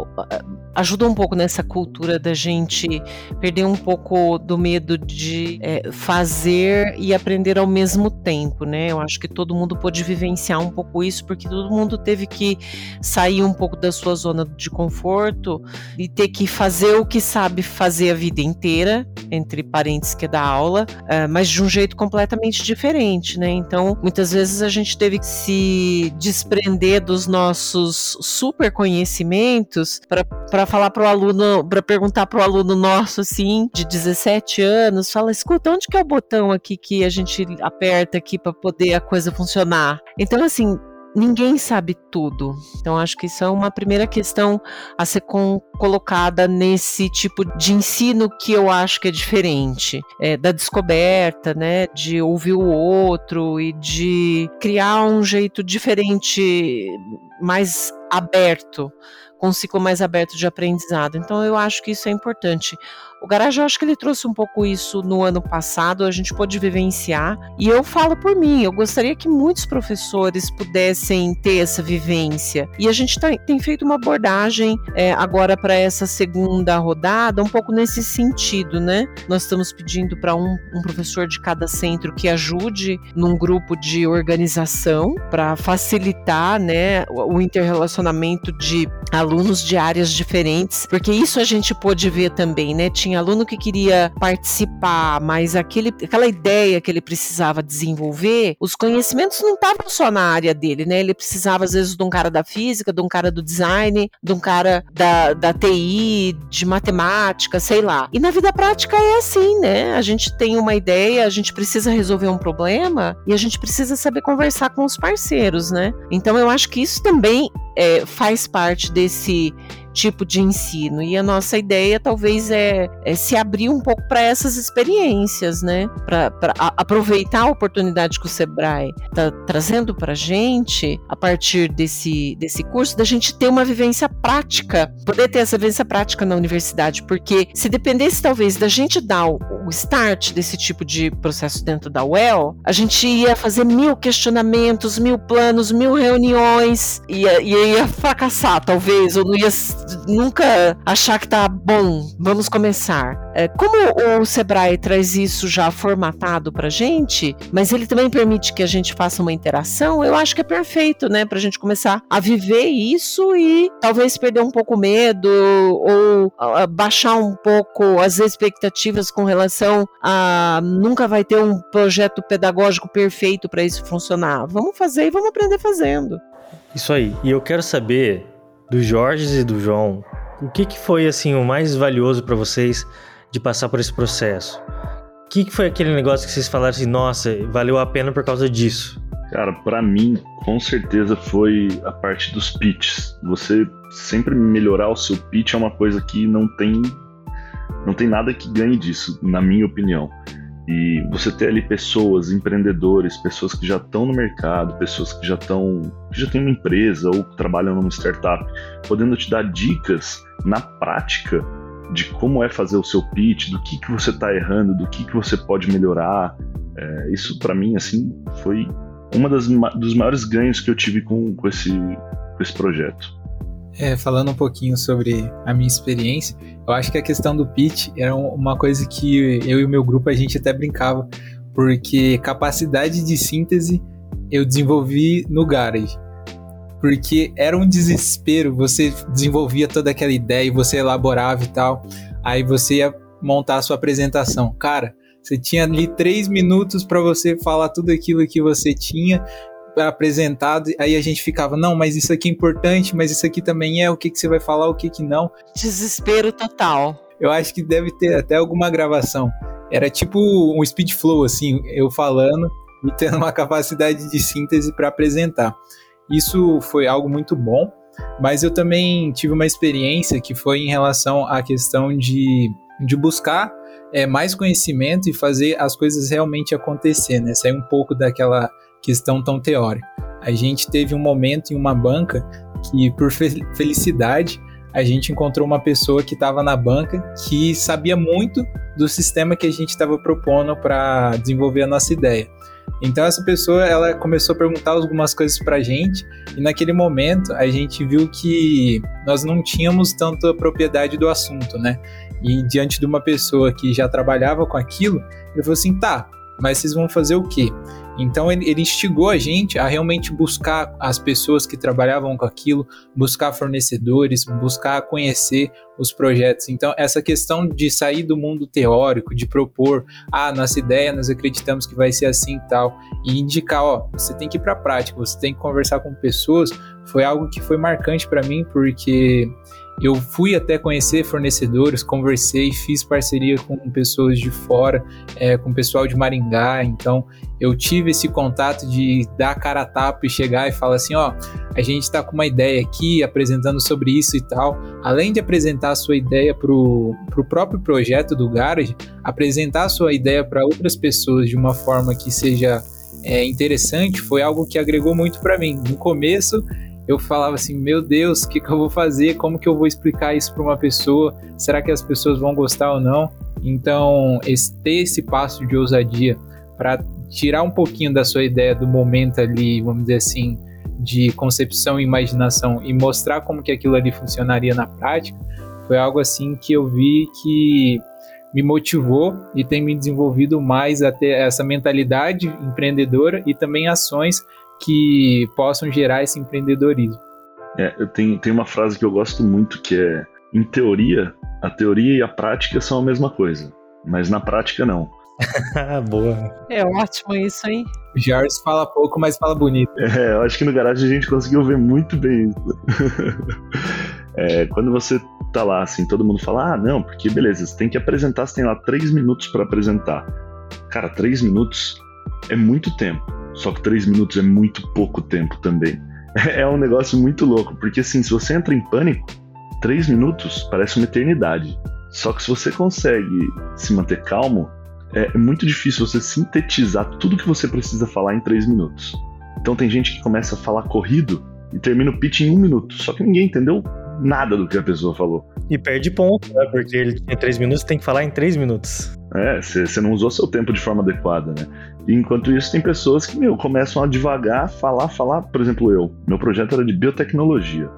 ajuda um pouco nessa cultura da gente perder um pouco do medo de é, fazer e aprender ao mesmo tempo, né? Eu acho que todo mundo pôde vivenciar um pouco isso, porque todo mundo teve que sair um pouco da sua zona de conforto e ter que fazer o que sabe fazer a vida inteira, entre parênteses que é da aula, é, mas de um jeito completamente diferente, né? Então, muitas vezes a gente teve que se desprender dos nossos super conhecimentos para falar para o aluno, para perguntar para o aluno nosso assim, de 17 anos, fala, escuta, onde que é o botão aqui que a gente aperta aqui para poder a coisa funcionar? Então assim, ninguém sabe tudo. Então, acho que isso é uma primeira questão a ser com, colocada nesse tipo de ensino que eu acho que é diferente. É, da descoberta, né? De ouvir o outro e de criar um jeito diferente, mais aberto com um ciclo mais aberto de aprendizado. Então eu acho que isso é importante. O Garage, eu acho que ele trouxe um pouco isso no ano passado, a gente pôde vivenciar. E eu falo por mim, eu gostaria que muitos professores pudessem ter essa vivência. E a gente tá, tem feito uma abordagem é, agora para essa segunda rodada, um pouco nesse sentido, né? Nós estamos pedindo para um, um professor de cada centro que ajude num grupo de organização para facilitar né, o interrelacionamento de alunos de áreas diferentes, porque isso a gente pôde ver também, né? Tinha tinha aluno que queria participar, mas aquele, aquela ideia que ele precisava desenvolver, os conhecimentos não estavam só na área dele, né? Ele precisava, às vezes, de um cara da física, de um cara do design, de um cara da, da TI, de matemática, sei lá. E na vida prática é assim, né? A gente tem uma ideia, a gente precisa resolver um problema e a gente precisa saber conversar com os parceiros, né? Então eu acho que isso também é, faz parte desse tipo de ensino. E a nossa ideia talvez é, é se abrir um pouco para essas experiências, né? Para aproveitar a oportunidade que o Sebrae está trazendo para a gente, a partir desse, desse curso, da gente ter uma vivência prática, poder ter essa vivência prática na universidade, porque se dependesse talvez da gente dar o, start desse tipo de processo dentro da UEL, a gente ia fazer mil questionamentos, mil planos, mil reuniões, ia, ia, ia fracassar talvez, ou não ia nunca achar que tá bom, vamos começar. É, como o Sebrae traz isso já formatado pra gente, mas ele também permite que a gente faça uma interação, eu acho que é perfeito, né? Pra gente começar a viver isso e talvez perder um pouco o medo ou uh, baixar um pouco as expectativas com relação a nunca vai ter um projeto pedagógico perfeito para isso funcionar. Vamos fazer e vamos aprender fazendo. Isso aí. E eu quero saber do Jorge e do João, o que, que foi assim o mais valioso para vocês de passar por esse processo? O que, que foi aquele negócio que vocês falaram assim, nossa, valeu a pena por causa disso? Cara, para mim, com certeza foi a parte dos pitches. Você sempre melhorar o seu pitch é uma coisa que não tem não tem nada que ganhe disso, na minha opinião. E você ter ali pessoas, empreendedores, pessoas que já estão no mercado, pessoas que já estão, que já têm uma empresa ou que trabalham numa startup, podendo te dar dicas na prática de como é fazer o seu pitch, do que, que você está errando, do que, que você pode melhorar. É, isso para mim assim foi uma das dos maiores ganhos que eu tive com, com esse com esse projeto. É, falando um pouquinho sobre a minha experiência, eu acho que a questão do pitch era uma coisa que eu e o meu grupo a gente até brincava, porque capacidade de síntese eu desenvolvi no Garage. Porque era um desespero, você desenvolvia toda aquela ideia e você elaborava e tal, aí você ia montar a sua apresentação. Cara, você tinha ali três minutos para você falar tudo aquilo que você tinha apresentado, aí a gente ficava, não, mas isso aqui é importante, mas isso aqui também é, o que, que você vai falar, o que que não. Desespero total. Eu acho que deve ter até alguma gravação. Era tipo um speed flow, assim, eu falando e tendo uma capacidade de síntese para apresentar. Isso foi algo muito bom, mas eu também tive uma experiência que foi em relação à questão de, de buscar é, mais conhecimento e fazer as coisas realmente acontecer, né? Sair um pouco daquela questão tão teórica. A gente teve um momento em uma banca que, por felicidade, a gente encontrou uma pessoa que estava na banca que sabia muito do sistema que a gente estava propondo para desenvolver a nossa ideia. Então essa pessoa ela começou a perguntar algumas coisas para a gente e naquele momento a gente viu que nós não tínhamos tanta propriedade do assunto, né? E diante de uma pessoa que já trabalhava com aquilo, ele falou assim: tá, mas vocês vão fazer o quê? Então ele, ele, instigou a gente a realmente buscar as pessoas que trabalhavam com aquilo, buscar fornecedores, buscar conhecer os projetos. Então essa questão de sair do mundo teórico, de propor, ah, nossa ideia nós acreditamos que vai ser assim e tal, e indicar, ó, você tem que ir para a prática, você tem que conversar com pessoas, foi algo que foi marcante para mim porque eu fui até conhecer fornecedores, conversei, fiz parceria com pessoas de fora, é, com pessoal de Maringá. Então, eu tive esse contato de dar cara a tapa e chegar e falar assim: ó, a gente está com uma ideia aqui, apresentando sobre isso e tal. Além de apresentar a sua ideia para o pro próprio projeto do Garage, apresentar a sua ideia para outras pessoas de uma forma que seja é, interessante foi algo que agregou muito para mim. No começo, eu falava assim: meu Deus, o que, que eu vou fazer? Como que eu vou explicar isso para uma pessoa? Será que as pessoas vão gostar ou não? Então, esse, ter esse passo de ousadia para tirar um pouquinho da sua ideia do momento ali, vamos dizer assim, de concepção e imaginação e mostrar como que aquilo ali funcionaria na prática, foi algo assim que eu vi que me motivou e tem me desenvolvido mais a ter essa mentalidade empreendedora e também ações que possam gerar esse empreendedorismo. É, eu tenho, tenho uma frase que eu gosto muito que é: em teoria, a teoria e a prática são a mesma coisa, mas na prática não. Boa. É ótimo isso, hein? O Jars fala pouco, mas fala bonito. É, eu acho que no garagem a gente conseguiu ver muito bem isso. é, quando você tá lá, assim, todo mundo fala, ah, não, porque beleza, você tem que apresentar, você tem lá três minutos para apresentar. Cara, três minutos é muito tempo. Só que três minutos é muito pouco tempo também. É um negócio muito louco, porque assim, se você entra em pânico, três minutos parece uma eternidade. Só que se você consegue se manter calmo, é muito difícil você sintetizar tudo que você precisa falar em três minutos. Então tem gente que começa a falar corrido e termina o pitch em um minuto, só que ninguém entendeu nada do que a pessoa falou. E perde ponto, né? Porque ele tinha três minutos, tem que falar em três minutos. É, você não usou seu tempo de forma adequada, né? E enquanto isso, tem pessoas que, meu, começam a devagar, falar, falar. Por exemplo, eu. Meu projeto era de biotecnologia.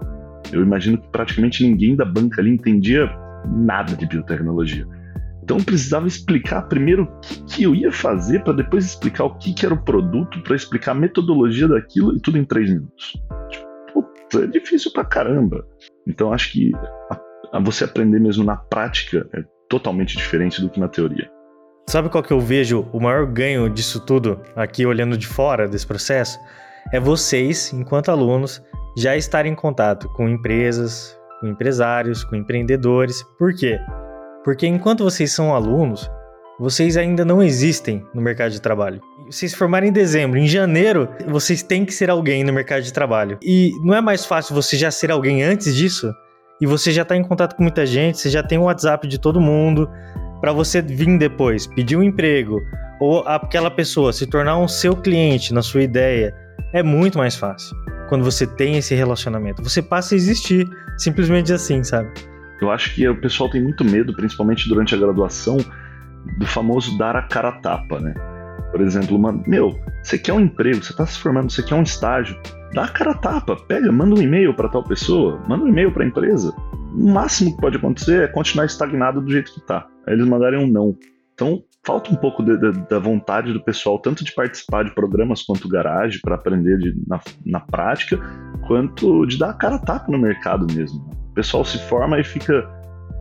Eu imagino que praticamente ninguém da banca ali entendia nada de biotecnologia. Então eu precisava explicar primeiro o que, que eu ia fazer para depois explicar o que, que era o produto, para explicar a metodologia daquilo e tudo em três minutos. Tipo, puta, é difícil pra caramba. Então acho que a, a você aprender mesmo na prática é totalmente diferente do que na teoria. Sabe qual que eu vejo o maior ganho disso tudo, aqui olhando de fora desse processo? É vocês, enquanto alunos, já estarem em contato com empresas, com empresários, com empreendedores. Por quê? Porque enquanto vocês são alunos, vocês ainda não existem no mercado de trabalho. Vocês se formarem em dezembro, em janeiro, vocês têm que ser alguém no mercado de trabalho. E não é mais fácil você já ser alguém antes disso? E você já está em contato com muita gente, você já tem o WhatsApp de todo mundo, para você vir depois, pedir um emprego, ou aquela pessoa se tornar um seu cliente na sua ideia, é muito mais fácil. Quando você tem esse relacionamento, você passa a existir, simplesmente assim, sabe? Eu acho que o pessoal tem muito medo, principalmente durante a graduação, do famoso dar a cara a tapa, né? Por exemplo, uma, meu, você quer um emprego, você está se formando, você quer um estágio, dá a cara a tapa, pega, manda um e-mail para tal pessoa, manda um e-mail para a empresa. O máximo que pode acontecer é continuar estagnado do jeito que está. Aí eles mandarem um não. Então, falta um pouco de, de, da vontade do pessoal, tanto de participar de programas quanto garagem, para aprender de, na, na prática, quanto de dar a cara a tapa no mercado mesmo. O pessoal se forma e fica,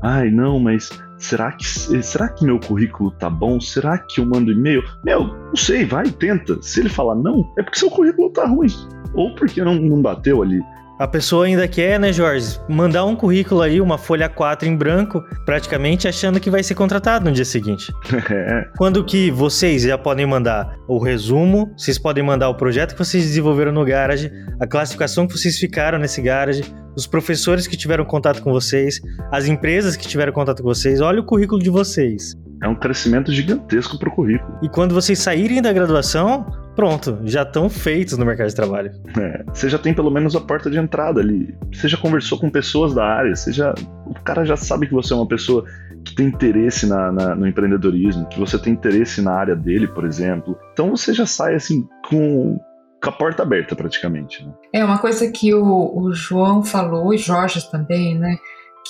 ai não, mas será que será que meu currículo tá bom? Será que eu mando e-mail? Meu, não sei, vai, tenta. Se ele falar não, é porque seu currículo tá ruim. Ou porque não, não bateu ali. A pessoa ainda quer, né, Jorge, mandar um currículo aí, uma folha 4 em branco, praticamente achando que vai ser contratado no dia seguinte. Quando que vocês já podem mandar o resumo, vocês podem mandar o projeto que vocês desenvolveram no garage, a classificação que vocês ficaram nesse garage, os professores que tiveram contato com vocês, as empresas que tiveram contato com vocês, olha o currículo de vocês. É um crescimento gigantesco para o currículo. E quando vocês saírem da graduação, pronto, já estão feitos no mercado de trabalho. É, você já tem pelo menos a porta de entrada ali. Você já conversou com pessoas da área, você já, o cara já sabe que você é uma pessoa que tem interesse na, na, no empreendedorismo, que você tem interesse na área dele, por exemplo. Então você já sai assim com com a porta aberta praticamente. Né? É uma coisa que o, o João falou e Jorge também, né?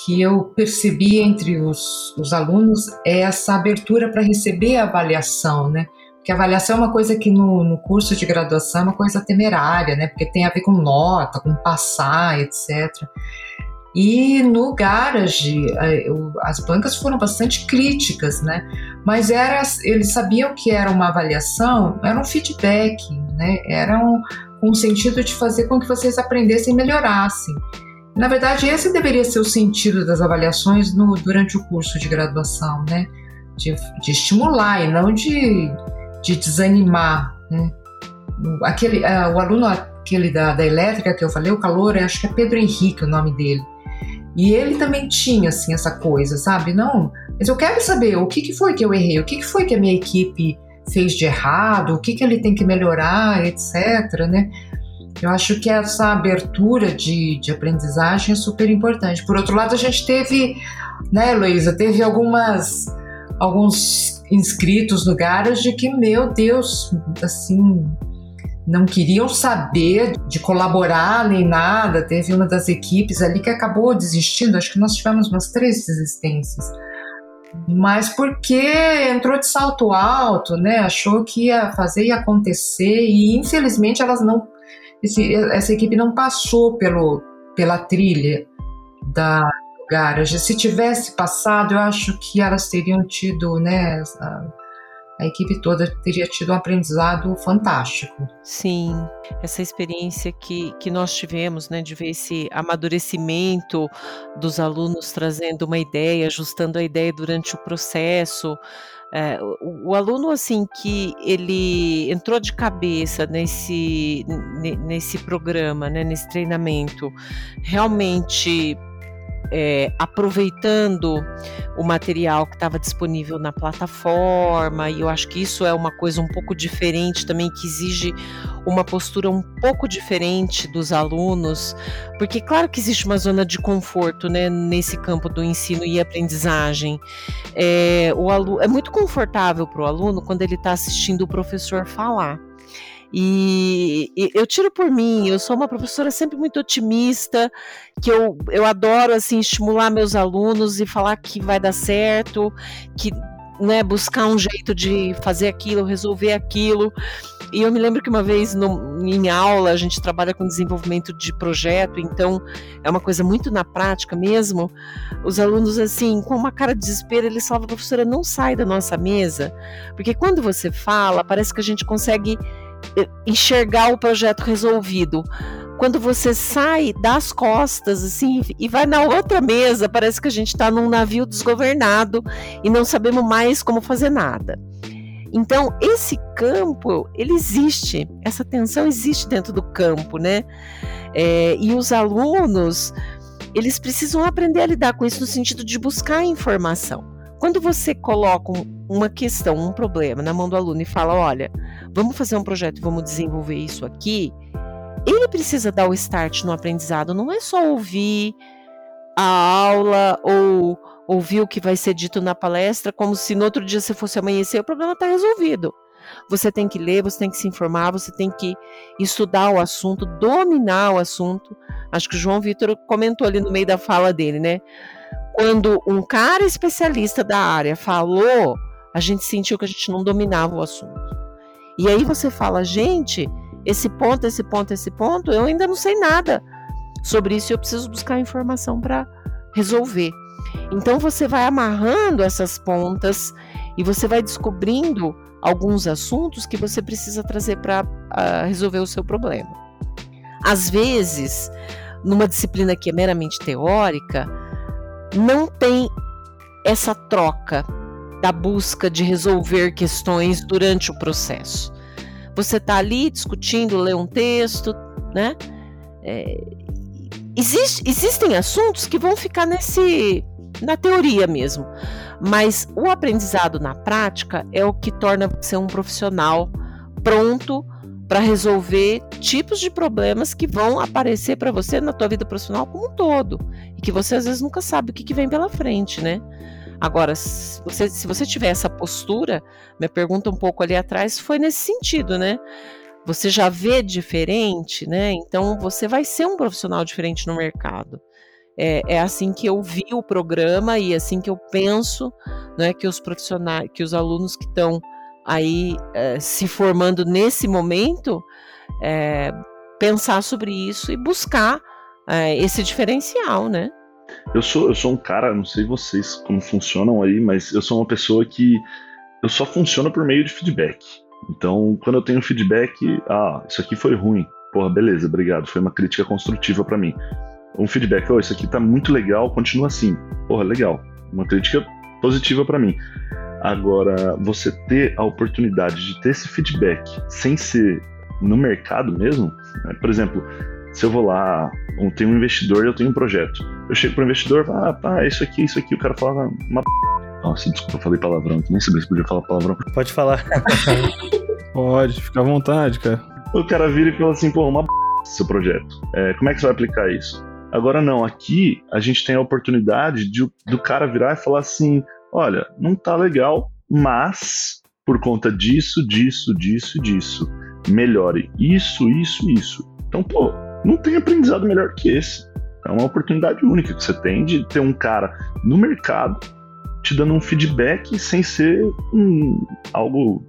Que eu percebi entre os, os alunos é essa abertura para receber a avaliação, né? A avaliação é uma coisa que no, no curso de graduação é uma coisa temerária, né? Porque tem a ver com nota, com passar, etc. E no garage, é, as bancas foram bastante críticas, né? Mas era, eles sabiam que era uma avaliação, era um feedback, né? Era um, um sentido de fazer com que vocês aprendessem e melhorassem. Na verdade, esse deveria ser o sentido das avaliações no, durante o curso de graduação, né? De, de estimular e não de, de desanimar, né? Aquele, uh, o aluno aquele da, da elétrica que eu falei, o calor, acho que é Pedro Henrique o nome dele. E ele também tinha, assim, essa coisa, sabe? Não, mas eu quero saber o que, que foi que eu errei, o que, que foi que a minha equipe fez de errado, o que, que ele tem que melhorar, etc, né? Eu acho que essa abertura de, de aprendizagem é super importante. Por outro lado, a gente teve, né, Luísa, teve algumas, alguns inscritos no Garage que, meu Deus, assim, não queriam saber de colaborar nem nada. Teve uma das equipes ali que acabou desistindo. Acho que nós tivemos umas três desistências. Mas porque entrou de salto alto, né? Achou que ia fazer e acontecer e infelizmente elas não, esse, essa equipe não passou pelo, pela trilha da Se tivesse passado, eu acho que elas teriam tido, né? Essa, a equipe toda teria tido um aprendizado fantástico. Sim, essa experiência que, que nós tivemos, né, de ver esse amadurecimento dos alunos trazendo uma ideia, ajustando a ideia durante o processo. É, o, o, aluno, assim, que ele entrou de cabeça nesse, nesse programa, né, nesse treinamento, realmente é, aproveitando o material que estava disponível na plataforma, e eu acho que isso é uma coisa um pouco diferente também, que exige uma postura um pouco diferente dos alunos, porque claro que existe uma zona de conforto né, nesse campo do ensino e aprendizagem. É, o aluno, é muito confortável para o aluno quando ele está assistindo o professor falar. E, e, eu tiro por mim, eu sou uma professora sempre muito otimista, que eu, eu adoro assim estimular meus alunos e falar que vai dar certo, que né, buscar um jeito de fazer aquilo, resolver aquilo. E eu me lembro que uma vez no, em aula a gente trabalha com desenvolvimento de projeto, então é uma coisa muito na prática mesmo. Os alunos, assim, com uma cara de desespero, eles falam, professora, não sai da nossa mesa, porque quando você fala, parece que a gente consegue enxergar o projeto resolvido. Quando você sai das costas assim e vai na outra mesa, parece que a gente está num navio desgovernado e não sabemos mais como fazer nada. Então, esse campo, ele existe, essa tensão existe dentro do campo, né? É, e os alunos, eles precisam aprender a lidar com isso no sentido de buscar informação. Quando você coloca uma questão, um problema na mão do aluno e fala: olha, vamos fazer um projeto, vamos desenvolver isso aqui, ele precisa dar o start no aprendizado, não é só ouvir a aula ou ouvir o que vai ser dito na palestra, como se no outro dia você fosse amanhecer, o problema está resolvido. Você tem que ler, você tem que se informar, você tem que estudar o assunto, dominar o assunto. Acho que o João Vitor comentou ali no meio da fala dele, né? Quando um cara especialista da área falou, a gente sentiu que a gente não dominava o assunto. E aí você fala, gente, esse ponto, esse ponto, esse ponto, eu ainda não sei nada sobre isso, eu preciso buscar informação para resolver. Então você vai amarrando essas pontas e você vai descobrindo alguns assuntos que você precisa trazer para uh, ah, resolver o seu problema. Às vezes, numa disciplina que é meramente teórica, não tem essa troca da busca de resolver questões durante o processo. Você está ali discutindo, lê um texto, né? É, existe, existem assuntos que vão ficar nesse na teoria mesmo, mas o aprendizado na prática é o que torna você um profissional pronto para resolver tipos de problemas que vão aparecer para você na tua vida profissional como um todo e que você às vezes nunca sabe o que, que vem pela frente, né? Agora, se você, se você tiver essa postura, minha pergunta um pouco ali atrás foi nesse sentido, né? Você já vê diferente, né? Então você vai ser um profissional diferente no mercado. É, é, assim que eu vi o programa e assim que eu penso, né, que os profissionais, que os alunos que estão aí é, se formando nesse momento, é, pensar sobre isso e buscar é, esse diferencial, né? Eu sou, eu sou um cara, não sei vocês como funcionam aí, mas eu sou uma pessoa que eu só funciono por meio de feedback. Então, quando eu tenho feedback, ah, isso aqui foi ruim. Porra, beleza, obrigado. Foi uma crítica construtiva para mim. Um feedback, oh, isso aqui tá muito legal, continua assim. Porra, legal. Uma crítica positiva para mim. Agora, você ter a oportunidade de ter esse feedback sem ser no mercado mesmo, né? por exemplo, se eu vou lá, tem um investidor e eu tenho um projeto. Eu chego para o investidor e falo, ah, pá, isso aqui, isso aqui, o cara fala uma Nossa, desculpa, eu falei palavrão aqui, nem sabia se podia falar palavrão. Pode falar. Pode, fica à vontade, cara. O cara vira e fala assim, pô, uma seu projeto. É, como é que você vai aplicar isso? Agora não, aqui a gente tem a oportunidade de, do cara virar e falar assim, olha, não tá legal, mas por conta disso, disso, disso, disso, melhore isso, isso, isso. Então, pô, não tem aprendizado melhor que esse. É uma oportunidade única que você tem de ter um cara no mercado te dando um feedback sem ser um, algo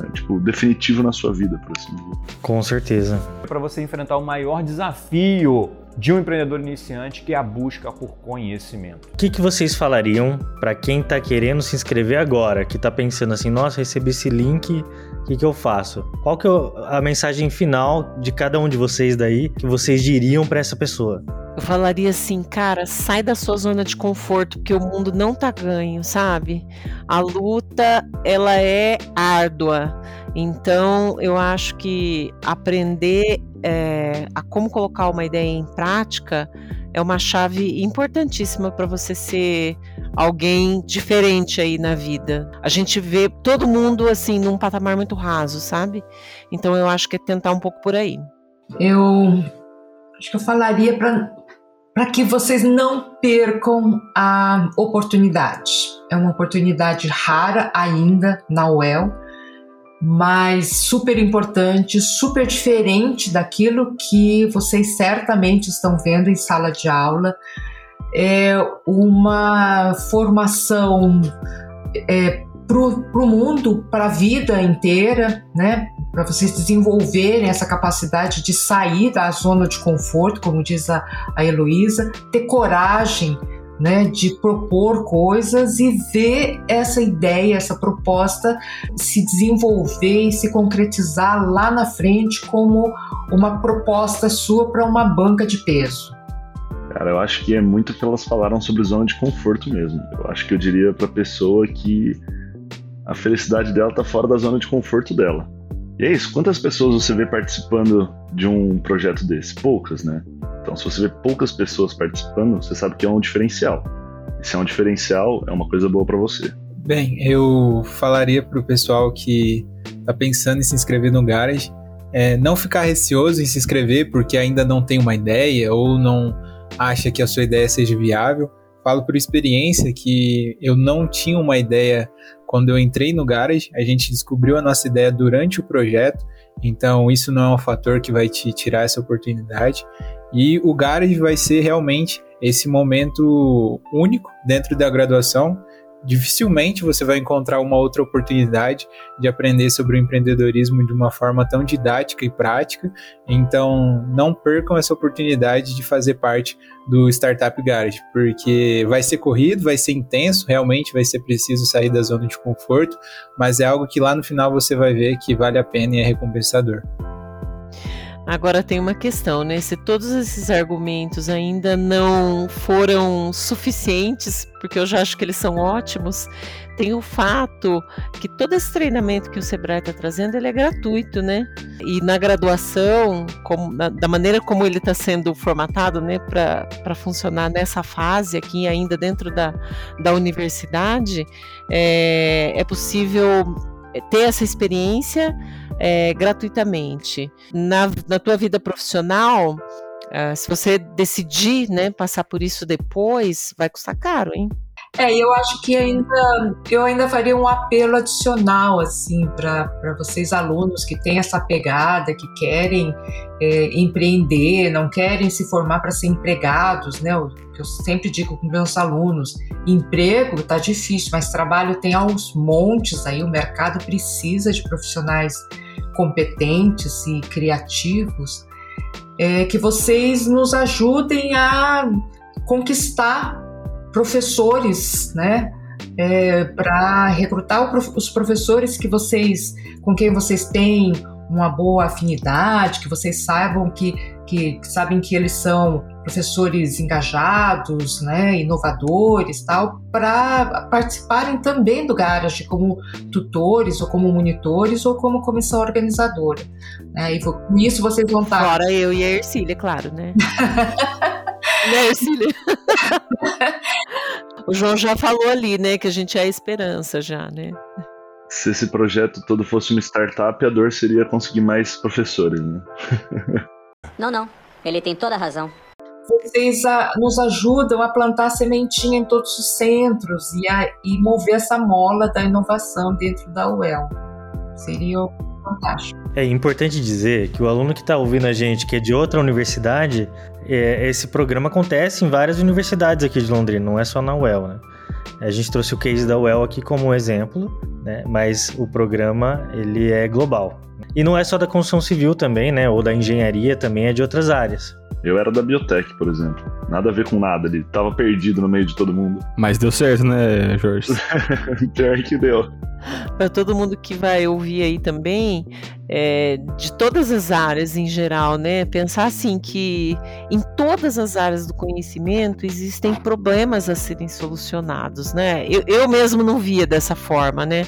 né, tipo definitivo na sua vida, por assim dizer. Com certeza. Para você enfrentar o maior desafio de um empreendedor iniciante, que é a busca por conhecimento. O que, que vocês falariam para quem está querendo se inscrever agora, que está pensando assim, nossa, recebi esse link, o que, que eu faço? Qual que é a mensagem final de cada um de vocês daí que vocês diriam para essa pessoa? Eu falaria assim, cara, sai da sua zona de conforto, porque o mundo não tá ganho, sabe? A luta, ela é árdua. Então, eu acho que aprender é, a como colocar uma ideia em prática é uma chave importantíssima para você ser alguém diferente aí na vida. A gente vê todo mundo assim num patamar muito raso, sabe? Então eu acho que é tentar um pouco por aí. Eu acho que eu falaria para para que vocês não percam a oportunidade. É uma oportunidade rara ainda na UEL mas super importante, super diferente daquilo que vocês certamente estão vendo em sala de aula. É uma formação é, para o mundo, para a vida inteira, né? para vocês desenvolverem essa capacidade de sair da zona de conforto, como diz a, a Heloísa, ter coragem né, de propor coisas e ver essa ideia, essa proposta se desenvolver e se concretizar lá na frente como uma proposta sua para uma banca de peso. Cara, eu acho que é muito que elas falaram sobre zona de conforto mesmo. Eu acho que eu diria para a pessoa que a felicidade dela está fora da zona de conforto dela. E é isso. Quantas pessoas você vê participando de um projeto desse? Poucas, né? Então, se você vê poucas pessoas participando, você sabe que é um diferencial. E se é um diferencial, é uma coisa boa para você. Bem, eu falaria para o pessoal que está pensando em se inscrever no Garage, é, não ficar receoso em se inscrever porque ainda não tem uma ideia ou não acha que a sua ideia seja viável. Falo por experiência que eu não tinha uma ideia quando eu entrei no Garage. A gente descobriu a nossa ideia durante o projeto, então isso não é um fator que vai te tirar essa oportunidade. E o Garage vai ser realmente esse momento único dentro da graduação. Dificilmente você vai encontrar uma outra oportunidade de aprender sobre o empreendedorismo de uma forma tão didática e prática. Então, não percam essa oportunidade de fazer parte do Startup Garage, porque vai ser corrido, vai ser intenso, realmente vai ser preciso sair da zona de conforto, mas é algo que lá no final você vai ver que vale a pena e é recompensador. Agora tem uma questão, né? Se todos esses argumentos ainda não foram suficientes, porque eu já acho que eles são ótimos, tem o fato que todo esse treinamento que o Sebrae está trazendo, ele é gratuito, né? E na graduação, como, na, da maneira como ele está sendo formatado, né, para funcionar nessa fase aqui ainda dentro da, da universidade, é, é possível ter essa experiência é, gratuitamente. Na, na tua vida profissional, uh, se você decidir né, passar por isso depois, vai custar caro, hein? É, eu acho que ainda eu ainda faria um apelo adicional assim para vocês alunos que têm essa pegada, que querem é, empreender, não querem se formar para ser empregados, né? Que eu sempre digo com meus alunos, emprego tá difícil, mas trabalho tem aos montes aí, o mercado precisa de profissionais competentes e criativos, é, que vocês nos ajudem a conquistar professores, né? É, para recrutar os professores que vocês, com quem vocês têm uma boa afinidade, que vocês saibam que, que sabem que eles são professores engajados, né, inovadores, tal, para participarem também do Garage como tutores ou como monitores ou como comissão organizadora. Né, e com isso vocês vão estar. Fora eu e a Ercília, claro, né? né, Ercília? o João já falou ali, né, que a gente é a esperança já, né? Se esse projeto todo fosse uma startup, a dor seria conseguir mais professores, né? não, não. Ele tem toda a razão vocês a, nos ajudam a plantar sementinha em todos os centros e, a, e mover essa mola da inovação dentro da UEL. Seria fantástico. É importante dizer que o aluno que está ouvindo a gente, que é de outra universidade, é, esse programa acontece em várias universidades aqui de Londrina, não é só na UEL, né? A gente trouxe o case da UEL aqui como exemplo, né? Mas o programa ele é global. E não é só da construção civil também, né? Ou da engenharia, também é de outras áreas. Eu era da biotech, por exemplo. Nada a ver com nada, ele tava perdido no meio de todo mundo. Mas deu certo, né, Jorge? Pior que deu. Para todo mundo que vai ouvir aí também, é, de todas as áreas em geral, né? Pensar assim que em todas as áreas do conhecimento existem problemas a serem solucionados, né? Eu, eu mesmo não via dessa forma, né?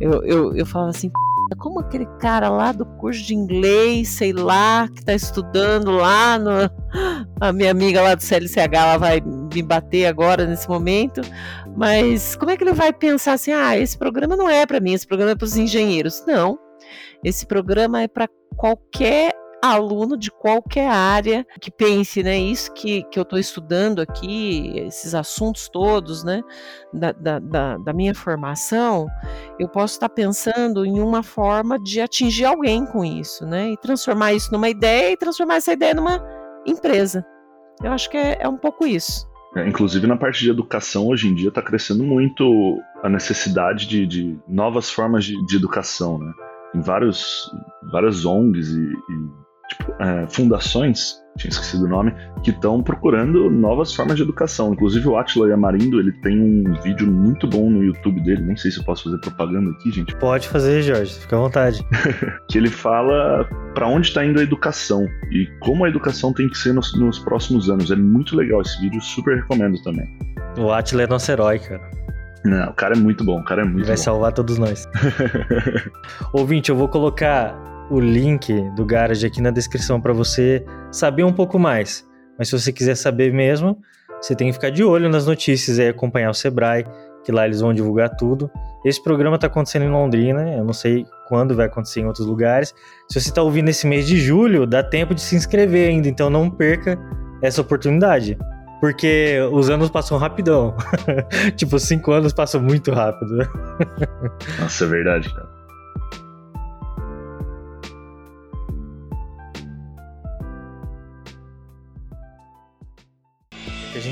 Eu, eu, eu falava assim, como aquele cara lá do curso de inglês, sei lá, que está estudando lá no. A minha amiga lá do CLCH ela vai me bater agora nesse momento. Mas como é que ele vai pensar assim: ah, esse programa não é para mim, esse programa é para os engenheiros? Não. Esse programa é para qualquer aluno de qualquer área que pense, né? Isso que, que eu estou estudando aqui, esses assuntos todos, né? Da, da, da, da minha formação, eu posso estar pensando em uma forma de atingir alguém com isso, né? E transformar isso numa ideia e transformar essa ideia numa empresa. Eu acho que é, é um pouco isso. É, inclusive na parte de educação, hoje em dia está crescendo muito a necessidade de, de novas formas de, de, educação, né? Tem vários, várias ONGs e, e é, fundações, tinha esquecido o nome, que estão procurando novas formas de educação. Inclusive o Atila Yamarindo, ele tem um vídeo muito bom no YouTube dele, nem sei se eu posso fazer propaganda aqui, gente. Pode fazer, Jorge, fica à vontade. que ele fala para onde está indo a educação e como a educação tem que ser nos, nos próximos anos. É muito legal esse vídeo, super recomendo também. O Atila é nosso herói, cara. Não, o cara é muito bom, o cara é muito Ele vai bom. salvar todos nós. Ouvinte, eu vou colocar o link do Garage aqui na descrição para você saber um pouco mais. Mas se você quiser saber mesmo, você tem que ficar de olho nas notícias e acompanhar o Sebrae, que lá eles vão divulgar tudo. Esse programa está acontecendo em Londrina, eu não sei quando vai acontecer em outros lugares. Se você está ouvindo esse mês de julho, dá tempo de se inscrever ainda, então não perca essa oportunidade. Porque os anos passam rapidão. tipo, cinco anos passam muito rápido. Nossa, é verdade, cara.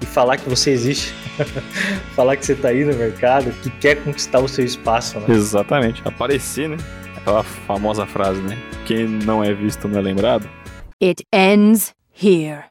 e falar que você existe, falar que você está aí no mercado, que quer conquistar o seu espaço, né? Exatamente, aparecer, né? Aquela famosa frase, né? Quem não é visto não é lembrado. It ends here.